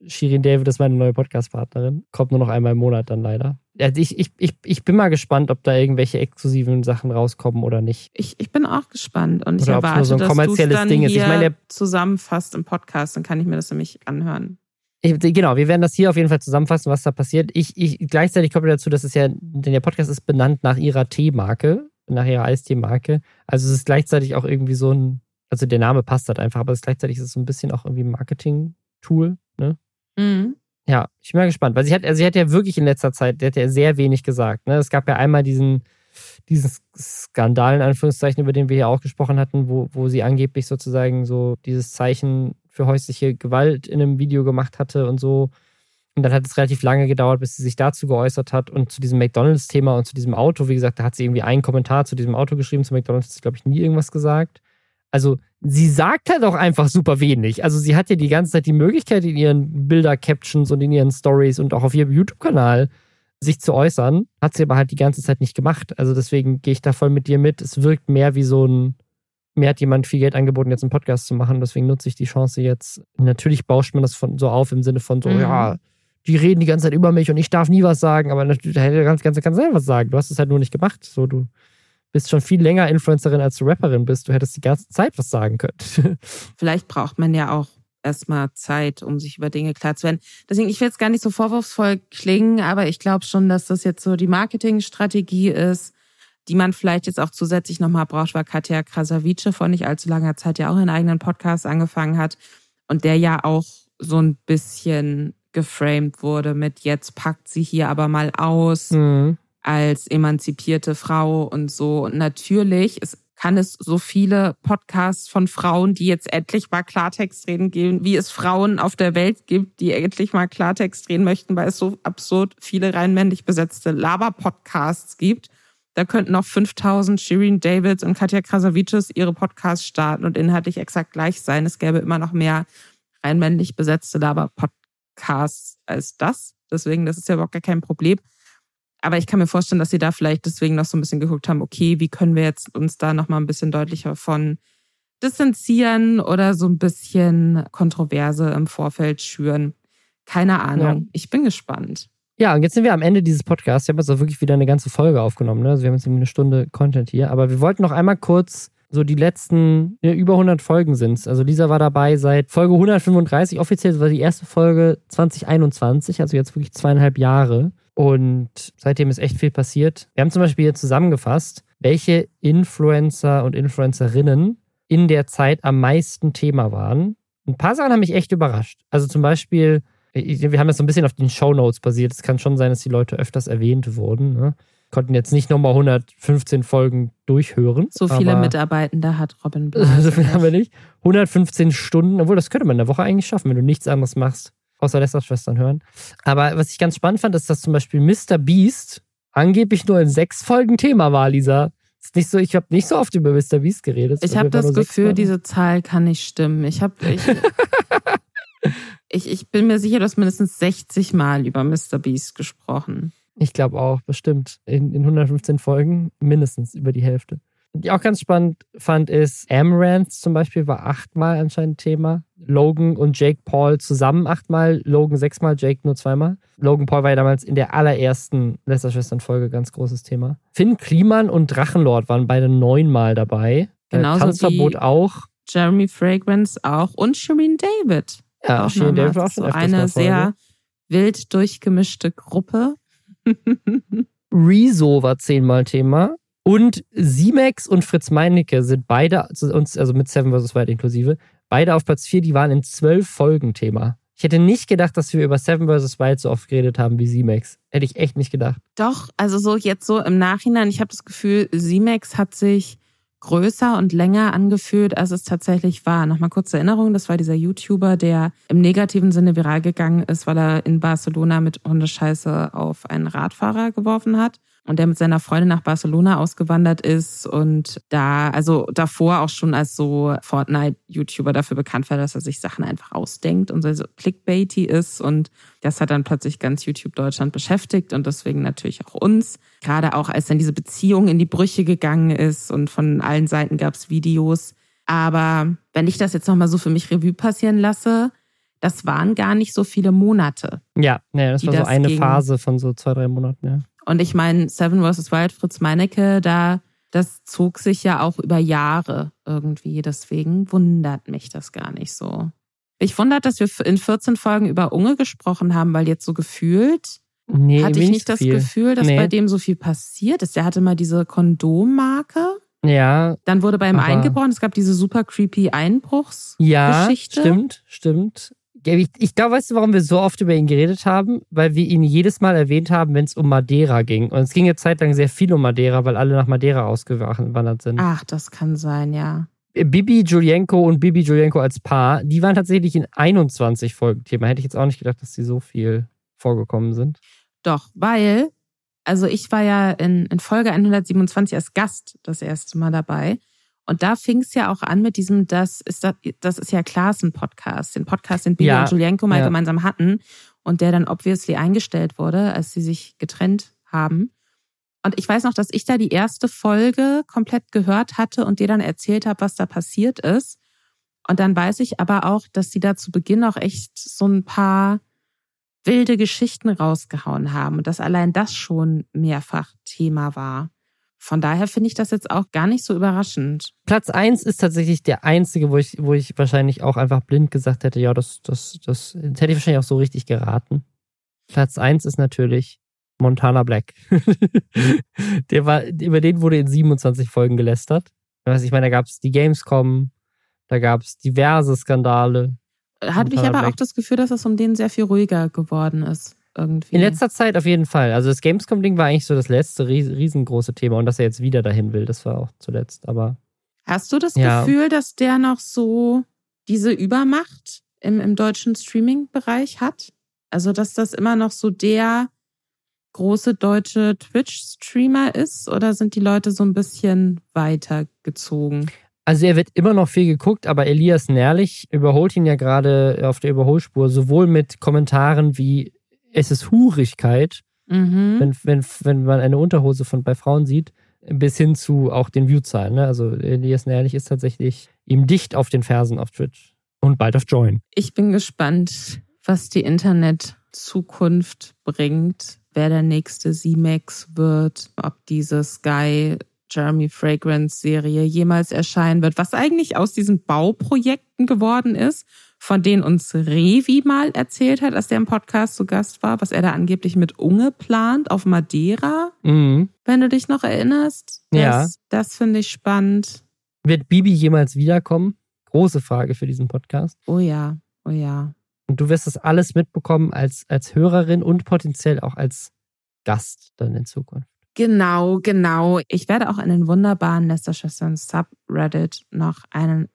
Shirin David ist meine neue Podcast-Partnerin. Kommt nur noch einmal im Monat dann leider. Also ich, ich, ich, ich bin mal gespannt, ob da irgendwelche exklusiven Sachen rauskommen oder nicht. Ich, ich bin auch gespannt und Oder ich ob's nur erwarte, so ein dass kommerzielles dann Ding ist. Ich meine, zusammenfasst im Podcast, dann kann ich mir das nämlich anhören. Ich, genau, wir werden das hier auf jeden Fall zusammenfassen, was da passiert. Ich, ich gleichzeitig kommt dazu, dass es ja, denn der Podcast ist benannt nach ihrer Teemarke, nach ihrer Eistee-Marke. Also es ist gleichzeitig auch irgendwie so ein, also der Name passt halt einfach, aber es gleichzeitig ist es so ein bisschen auch irgendwie ein Marketing-Tool, ne? Mhm. Ja, ich bin mal gespannt, weil sie hat, also sie hat ja wirklich in letzter Zeit, der hat ja sehr wenig gesagt. Ne? Es gab ja einmal diesen, diesen Skandal, in Anführungszeichen, über den wir hier auch gesprochen hatten, wo, wo sie angeblich sozusagen so dieses Zeichen für häusliche Gewalt in einem Video gemacht hatte und so. Und dann hat es relativ lange gedauert, bis sie sich dazu geäußert hat und zu diesem McDonalds-Thema und zu diesem Auto. Wie gesagt, da hat sie irgendwie einen Kommentar zu diesem Auto geschrieben. Zu McDonalds hat sie, glaube ich, nie irgendwas gesagt. Also, sie sagt halt auch einfach super wenig. Also, sie hat ja die ganze Zeit die Möglichkeit, in ihren Bilder-Captions und in ihren Stories und auch auf ihrem YouTube-Kanal sich zu äußern. Hat sie aber halt die ganze Zeit nicht gemacht. Also, deswegen gehe ich da voll mit dir mit. Es wirkt mehr wie so ein. Mir hat jemand viel Geld angeboten, jetzt einen Podcast zu machen. Deswegen nutze ich die Chance jetzt. Natürlich bauscht man das von, so auf im Sinne von so, Mhm. ja, die reden die ganze Zeit über mich und ich darf nie was sagen. Aber natürlich, da hätte ganz, ganz, ganz selber was sagen. Du hast es halt nur nicht gemacht. So, du bist schon viel länger Influencerin, als du Rapperin bist. Du hättest die ganze Zeit was sagen können. [laughs] Vielleicht braucht man ja auch erstmal Zeit, um sich über Dinge klar zu werden. Deswegen, ich will jetzt gar nicht so vorwurfsvoll klingen, aber ich glaube schon, dass das jetzt so die Marketingstrategie ist, die man vielleicht jetzt auch zusätzlich nochmal braucht, weil Katja Krasavice vor nicht allzu langer Zeit ja auch einen eigenen Podcast angefangen hat und der ja auch so ein bisschen geframed wurde mit jetzt packt sie hier aber mal aus Mhm. Als emanzipierte Frau und so. Und natürlich es kann es so viele Podcasts von Frauen, die jetzt endlich mal Klartext reden geben, wie es Frauen auf der Welt gibt, die endlich mal Klartext reden möchten, weil es so absurd viele rein männlich besetzte Laber-Podcasts gibt. Da könnten noch 5000 Shirin Davids und Katja Krasavices ihre Podcasts starten und inhaltlich exakt gleich sein. Es gäbe immer noch mehr rein männlich besetzte Laber-Podcasts als das. Deswegen, das ist ja überhaupt gar kein Problem. Aber ich kann mir vorstellen, dass sie da vielleicht deswegen noch so ein bisschen geguckt haben, okay, wie können wir jetzt uns da noch mal ein bisschen deutlicher von distanzieren oder so ein bisschen Kontroverse im Vorfeld schüren. Keine Ahnung. Ja. Ich bin gespannt. Ja, und jetzt sind wir am Ende dieses Podcasts. Wir haben jetzt auch wirklich wieder eine ganze Folge aufgenommen. Ne? Also wir haben jetzt irgendwie eine Stunde Content hier. Aber wir wollten noch einmal kurz so die letzten ja, über 100 Folgen sind Also Lisa war dabei seit Folge 135. Offiziell war die erste Folge 2021, also jetzt wirklich zweieinhalb Jahre. Und seitdem ist echt viel passiert. Wir haben zum Beispiel hier zusammengefasst, welche Influencer und Influencerinnen in der Zeit am meisten Thema waren. Ein paar Sachen haben mich echt überrascht. Also zum Beispiel, wir haben das so ein bisschen auf den Shownotes basiert. Es kann schon sein, dass die Leute öfters erwähnt wurden. Ne? Konnten jetzt nicht nochmal 115 Folgen durchhören. So viele Mitarbeitende hat Robin [laughs] so Blase. viel haben wir nicht. 115 Stunden, obwohl das könnte man in der Woche eigentlich schaffen, wenn du nichts anderes machst, außer Lester-Schwestern hören. Aber was ich ganz spannend fand, ist, dass zum Beispiel Mr. Beast angeblich nur in sechs Folgen Thema war, Lisa. Ist nicht so, ich habe nicht so oft über Mr. Beast geredet. Ich habe das Gefühl, diese Zahl kann nicht stimmen. Ich habe ich, [laughs] ich, ich bin mir sicher, du hast mindestens 60 Mal über Mr. Beast gesprochen. Ich glaube auch, bestimmt. In, in 115 Folgen mindestens über die Hälfte. Die auch ganz spannend fand, ist Amaranth zum Beispiel war achtmal anscheinend Thema. Logan und Jake Paul zusammen achtmal, Logan sechsmal, Jake nur zweimal. Logan Paul war ja damals in der allerersten Lester-Schwestern-Folge ganz großes Thema. Finn Kliman und Drachenlord waren beide neunmal dabei. Äh, Genauso Tanzverbot wie- auch. Jeremy Fragrance auch und Shireen David. Ja, auch nochmal. David war auch so eine sehr wild durchgemischte Gruppe. [laughs] Rezo war zehnmal Thema. Und Simex und Fritz Meinecke sind beide, also mit Seven vs. Wild inklusive, beide auf Platz 4, die waren in zwölf Folgen Thema. Ich hätte nicht gedacht, dass wir über Seven vs. Wild so oft geredet haben wie Simex. Hätte ich echt nicht gedacht. Doch, also so jetzt so im Nachhinein, ich habe das Gefühl, Simex hat sich größer und länger angefühlt, als es tatsächlich war. Nochmal kurze Erinnerung, das war dieser YouTuber, der im negativen Sinne viral gegangen ist, weil er in Barcelona mit Hundescheiße auf einen Radfahrer geworfen hat und der mit seiner Freundin nach Barcelona ausgewandert ist und da, also davor auch schon als so Fortnite-YouTuber dafür bekannt war, dass er sich Sachen einfach ausdenkt und so clickbaity ist und das hat dann plötzlich ganz YouTube Deutschland beschäftigt und deswegen natürlich auch uns. Gerade auch als dann diese Beziehung in die Brüche gegangen ist und von allen Seiten gab es Videos. Aber wenn ich das jetzt nochmal so für mich Revue passieren lasse, das waren gar nicht so viele Monate. Ja, nee, das war so das eine. Phase von so zwei, drei Monaten, ja. Und ich meine, Seven vs. Wild, Fritz Meinecke, da, das zog sich ja auch über Jahre irgendwie. Deswegen wundert mich das gar nicht so. Ich wundert, dass wir in 14 Folgen über Unge gesprochen haben, weil jetzt so gefühlt Nee, hatte ich nicht das viel. Gefühl, dass Nee. bei dem so viel passiert ist. Der hatte mal diese Kondommarke. Ja, Dann wurde bei ihm eingebrochen. Es gab diese super creepy Einbruchs. ja, stimmt, stimmt. Ich, ich glaube, weißt du, warum wir so oft über ihn geredet haben? Weil wir ihn jedes Mal erwähnt haben, wenn es um Madeira ging. Und es ging eine Zeit lang sehr viel um Madeira, weil alle nach Madeira ausgewandert sind. Ach, das kann sein, ja. Bibi Julienko und Bibi Julienko als Paar, die waren tatsächlich in 21 Folgen Thema. Hätte ich jetzt auch nicht gedacht, dass die so viel vorgekommen sind. Doch, weil, also ich war ja in, in Folge 127 als Gast das erste Mal dabei. Und da fing es ja auch an mit diesem, das ist, das, das ist ja Klassen-Podcast, den Podcast, den Bibi Ja, und Julienko mal ja. gemeinsam hatten und der dann obviously eingestellt wurde, als sie sich getrennt haben. Und ich weiß noch, dass ich da die erste Folge komplett gehört hatte und dir dann erzählt habe, was da passiert ist. Und dann weiß ich aber auch, dass sie da zu Beginn auch echt so ein paar wilde Geschichten rausgehauen haben und dass allein das schon mehrfach Thema war. Von daher finde ich das jetzt auch gar nicht so überraschend. Platz 1 ist tatsächlich der einzige, wo ich, wo ich wahrscheinlich auch einfach blind gesagt hätte, ja, das, das, das, das hätte ich wahrscheinlich auch so richtig geraten. Platz 1 ist natürlich Montana Black. [laughs] der war, über den wurde in 27 Folgen gelästert. Ich meine, da gab es die Gamescom, da gab es diverse Skandale. Hatte ich Montana aber Black. auch das Gefühl, dass es um den sehr viel ruhiger geworden ist. Irgendwie. In letzter Zeit auf jeden Fall. Also das Gamescom-Ding war eigentlich so das letzte ries- riesengroße Thema und dass er jetzt wieder dahin will, das war auch zuletzt. Aber Hast du das Ja. Gefühl, dass der noch so diese Übermacht im, im deutschen Streaming-Bereich hat? Also, dass das immer noch so der große deutsche Twitch-Streamer ist? Oder sind die Leute so ein bisschen weitergezogen? Also er wird immer noch viel geguckt, aber Elias Nährlich überholt ihn ja gerade auf der Überholspur, sowohl mit Kommentaren wie es ist Hurigkeit, Mhm. wenn, wenn, wenn man eine Unterhose von bei Frauen sieht, bis hin zu auch den Viewzahlen. Ne? Also Elias Nährlich ist tatsächlich ihm dicht auf den Fersen auf Twitch und bald auf Join. Ich bin gespannt, was die Internetzukunft bringt, wer der nächste Z-Max wird, ob diese Sky Jeremy Fragrance Serie jemals erscheinen wird, was eigentlich aus diesen Bauprojekten geworden ist, von denen uns Revi mal erzählt hat, als der im Podcast zu Gast war, was er da angeblich mit Unge plant auf Madeira, Mhm. wenn du dich noch erinnerst. Das, Ja. Das finde ich spannend. Wird Bibi jemals wiederkommen? Große Frage für diesen Podcast. Oh ja, oh ja. Und du wirst das alles mitbekommen als, als Hörerin und potenziell auch als Gast dann in Zukunft. Genau, genau. Ich werde auch in den wunderbaren Lästerschwestern Subreddit noch einen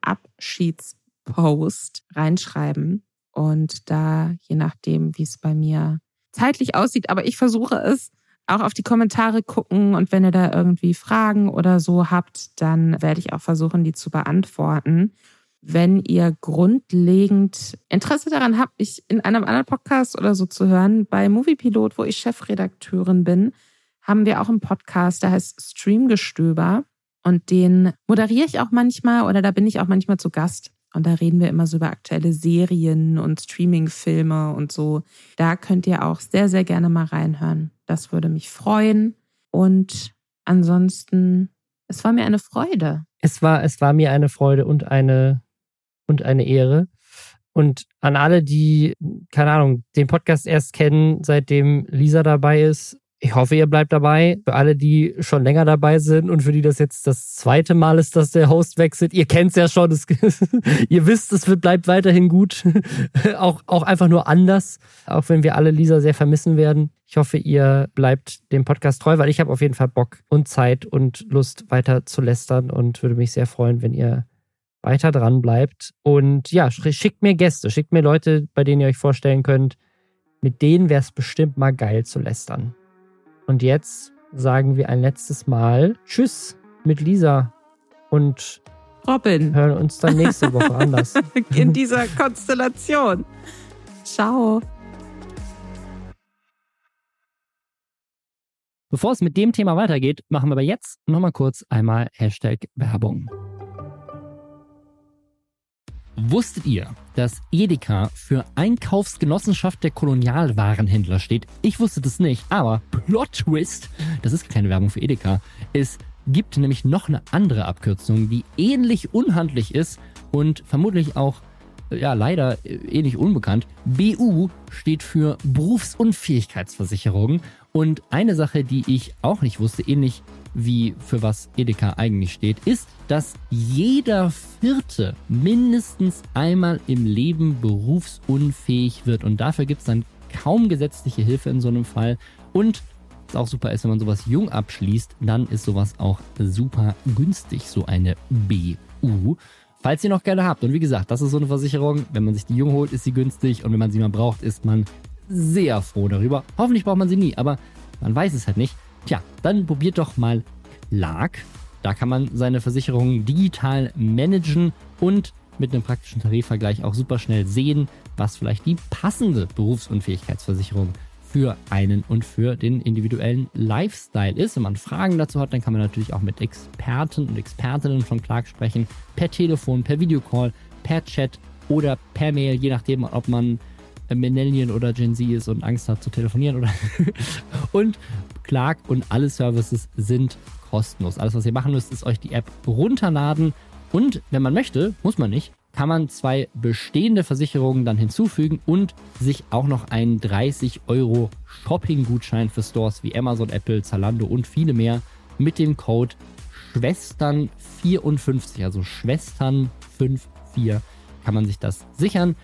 Abschiedspost reinschreiben. Und da, je nachdem, wie es bei mir zeitlich aussieht, aber ich versuche es, auch auf die Kommentare gucken und wenn ihr da irgendwie Fragen oder so habt, dann werde ich auch versuchen, die zu beantworten. Wenn ihr grundlegend Interesse daran habt, mich in einem anderen Podcast oder so zu hören, bei Moviepilot, wo ich Chefredakteurin bin, haben wir auch einen Podcast, der heißt Streamgestöber. Und den moderiere ich auch manchmal oder da bin ich auch manchmal zu Gast. Und da reden wir immer so über aktuelle Serien und Streamingfilme und so. Da könnt ihr auch sehr, sehr gerne mal reinhören. Das würde mich freuen. Und ansonsten, es war mir eine Freude. Es war, es war mir eine Freude und eine, und eine Ehre. Und an alle, die, keine Ahnung, den Podcast erst kennen, seitdem Lisa dabei ist, ich hoffe, ihr bleibt dabei. Für alle, die schon länger dabei sind und für die das jetzt das zweite Mal ist, dass der Host wechselt, ihr kennt's ja schon, es, [laughs] ihr wisst, es wird, bleibt weiterhin gut. [laughs] auch, auch einfach nur anders, auch wenn wir alle Lisa sehr vermissen werden. Ich hoffe, ihr bleibt dem Podcast treu, weil ich habe auf jeden Fall Bock und Zeit und Lust weiter zu lästern und würde mich sehr freuen, wenn ihr weiter dran bleibt. Und ja, sch- schickt mir Gäste, schickt mir Leute, bei denen ihr euch vorstellen könnt, mit denen wäre es bestimmt mal geil zu lästern. Und jetzt sagen wir ein letztes Mal Tschüss mit Lisa und Robin, hören uns dann nächste Woche anders. [laughs] in dieser Konstellation. Ciao. Bevor es mit dem Thema weitergeht, machen wir aber jetzt nochmal kurz einmal Hashtag Werbung. Wusstet ihr, dass Edeka für Einkaufsgenossenschaft der Kolonialwarenhändler steht? Ich wusste das nicht, aber Plot Twist, das ist keine Werbung für Edeka, es gibt nämlich noch eine andere Abkürzung, die ähnlich unhandlich ist und vermutlich auch ja leider ähnlich unbekannt. BU steht für Berufsunfähigkeitsversicherung und eine Sache, die ich auch nicht wusste, ähnlich wie für was Edeka eigentlich steht, ist, dass jeder Vierte mindestens einmal im Leben berufsunfähig wird. Und dafür gibt es dann kaum gesetzliche Hilfe in so einem Fall. Und was auch super ist, wenn man sowas jung abschließt, dann ist sowas auch super günstig, so eine BU. Falls ihr noch gerne habt. Und wie gesagt, das ist so eine Versicherung. Wenn man sich die jung holt, ist sie günstig. Und wenn man sie mal braucht, ist man sehr froh darüber. Hoffentlich braucht man sie nie, aber man weiß es halt nicht. Tja, dann probiert doch mal Clark. Da kann man seine Versicherungen digital managen und mit einem praktischen Tarifvergleich auch super schnell sehen, was vielleicht die passende Berufsunfähigkeitsversicherung für einen und für den individuellen Lifestyle ist. Wenn man Fragen dazu hat, dann kann man natürlich auch mit Experten und Expertinnen von Clark sprechen, per Telefon, per Videocall, per Chat oder per Mail, je nachdem, ob man Millennial oder Gen Z ist und Angst hat zu telefonieren oder [laughs] und Clark und alle Services sind kostenlos. Alles, was ihr machen müsst, ist euch die App runterladen und wenn man möchte, muss man nicht, kann man zwei bestehende Versicherungen dann hinzufügen und sich auch noch einen 30 Euro Shopping-Gutschein für Stores wie Amazon, Apple, Zalando und viele mehr mit dem Code Schwestern54, also Schwestern54 kann man sich das sichern.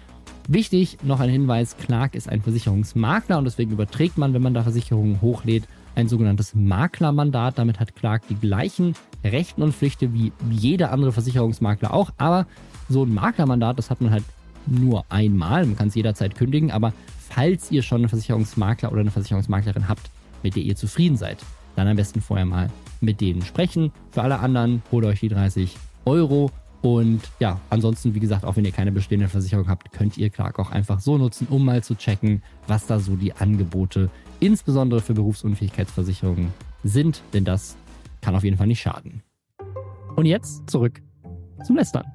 Wichtig, noch ein Hinweis, Clark ist ein Versicherungsmakler und deswegen überträgt man, wenn man da Versicherungen hochlädt, ein sogenanntes Maklermandat. Damit hat Clark die gleichen Rechten und Pflichten wie jeder andere Versicherungsmakler auch. Aber so ein Maklermandat, das hat man halt nur einmal. Man kann es jederzeit kündigen. Aber falls ihr schon einen Versicherungsmakler oder eine Versicherungsmaklerin habt, mit der ihr zufrieden seid, dann am besten vorher mal mit denen sprechen. Für alle anderen holt euch die 30 Euro und ja, ansonsten, wie gesagt, auch wenn ihr keine bestehende Versicherung habt, könnt ihr Clark auch einfach so nutzen, um mal zu checken, was da so die Angebote, insbesondere für Berufsunfähigkeitsversicherungen, sind. Denn das kann auf jeden Fall nicht schaden. Und jetzt zurück zum Lästern.